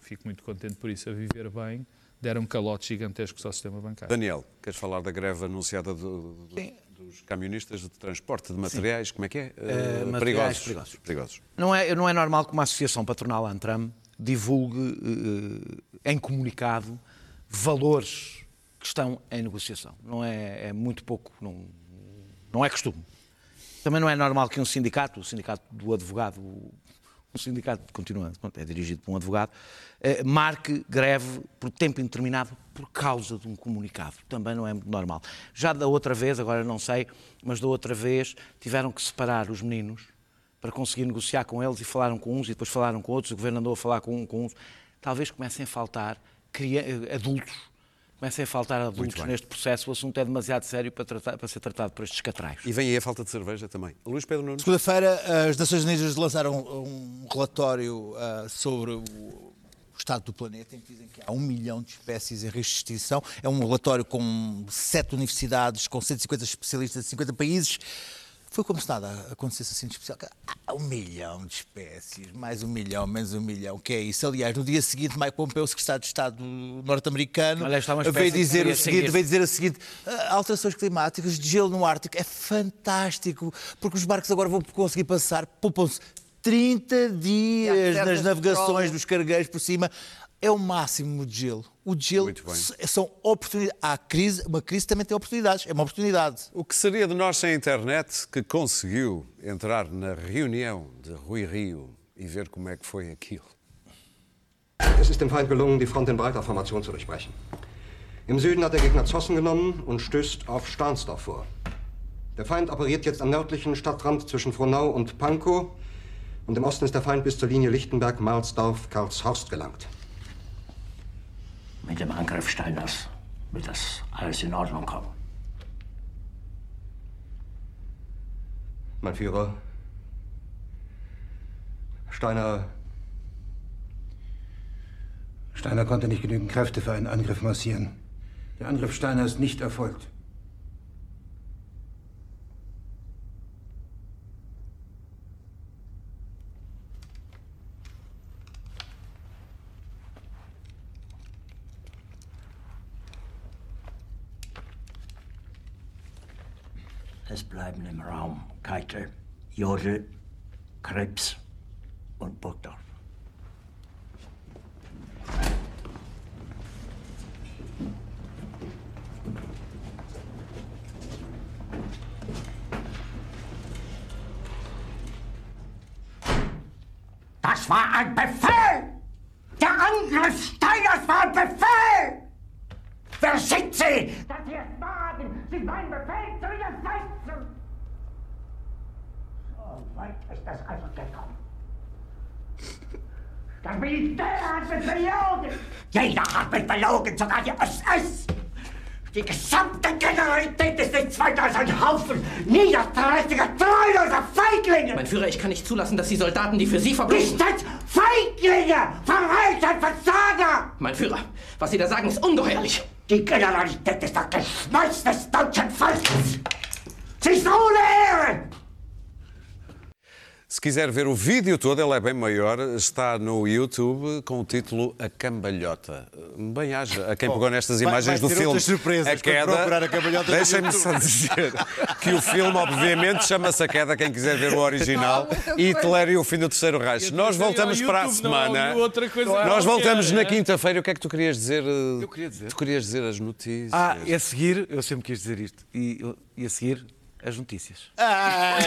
fico muito contente por isso, a viver bem, deram calotes gigantescos ao sistema bancário. Daniel, queres falar da greve anunciada do- do- dos camionistas de transporte de materiais? Como é que é? Eh, materiais perigosos. perigosos. Não é, não é normal que uma associação patronal Antram divulgue eh, em comunicado valores que estão em negociação. Não é, é muito pouco, não, não é costume. Também não é normal que um sindicato, o sindicato do advogado, um sindicato continua, é dirigido por um advogado, eh, marque greve por tempo indeterminado por causa de um comunicado. Também não é muito normal. Já da outra vez, agora não sei, mas da outra vez tiveram que separar os meninos para conseguir negociar com eles e falaram com uns e depois falaram com outros, o governo andou a falar com, com uns. Talvez comecem a faltar cria- adultos Comecem a faltar adultos neste processo, o assunto é demasiado sério para, tratar- para ser tratado por estes catraios. E vem aí a falta de cerveja também. Luís Pedro Nunes. Segunda-feira, as Nações Unidas lançaram um relatório ah, sobre o, o estado do planeta, em que dizem que há um milhão de espécies em risco de extinção. É um relatório com sete universidades, com 150 especialistas de 50 países. Foi como se nada acontecesse assim de especial. Há um milhão de espécies, mais um milhão, menos um milhão, que é isso. Aliás, no dia seguinte, Mike Pompeo, o secretário de Estado norte-americano, veio dizer, o seguinte, veio dizer o seguinte: "Ah, alterações climáticas, de gelo no Ártico, é fantástico, porque os barcos agora vão conseguir passar, poupam-se 30 E há dias nas navegações dos cargueiros por cima. É o máximo de gelo. O gelo são oportunidades. Há crise, uma crise também tem oportunidades. É uma oportunidade. O que seria de nós sem a internet que conseguiu entrar na reunião de Rui Rio e ver como é que foi aquilo? Es ist dem Feind gelungen, die Front in breiter Formation zu durchbrechen. Im Süden hat der Gegner Zossen genommen und stößt auf Stahnsdorf vor. Der Feind operiert jetzt am nördlichen Stadtrand zwischen Frohnau und Pankow und im Osten ist der Feind bis zur Linie Lichtenberg-Marsdorf-Karlshorst gelangt. Mit dem Angriff Steiners wird das alles in Ordnung kommen. Mein Führer, Steiner Steiner konnte nicht genügend Kräfte für einen Angriff massieren. Der Angriff Steiner ist nicht erfolgt. Es bleiben im Raum Keitel, Jodl, Krebs und Burgdorf. Das war ein Befehl! Der Angriff Steiners war ein Befehl! Wer sind Sie, dass Sie es wagen, sich meinen Befehl zu widersetzen? Weit ist das also gekommen. Das Militär hat mich belogen! Jeder hat mich belogen, sogar die SS! Die gesamte Generalität ist nichts weiter als ein Haufen niederträchtiger, treuloser Feiglinge! Mein Führer, ich kann nicht zulassen, dass die Soldaten, die für Sie verbringen... Nicht als Feiglinge! Verreiter, Versager! Mein Führer, was Sie da sagen, ist ungeheuerlich. Die Generalität ist das Geschmeiß des deutschen Volkes! Sie ist ohne Ehre! Se quiser ver o vídeo todo, ele é bem maior, está no YouTube com o título A Cambalhota. Bem haja a quem pegou nestas vai- imagens vai do ter filme. surpresas a queda. procurar A Cambalhota no Deixem-me YouTube. só dizer que o filme, obviamente, chama-se A Queda, quem quiser ver o original. E Hitler e o fim do Terceiro Reich. Nós voltamos ao para a YouTube, não semana. coisa Nós voltamos na é? quinta-feira. O que é que tu querias dizer? Eu queria dizer. Tu querias dizer as notícias. Ah, e a seguir, eu sempre quis dizer isto, e, e a seguir, as notícias. Ah!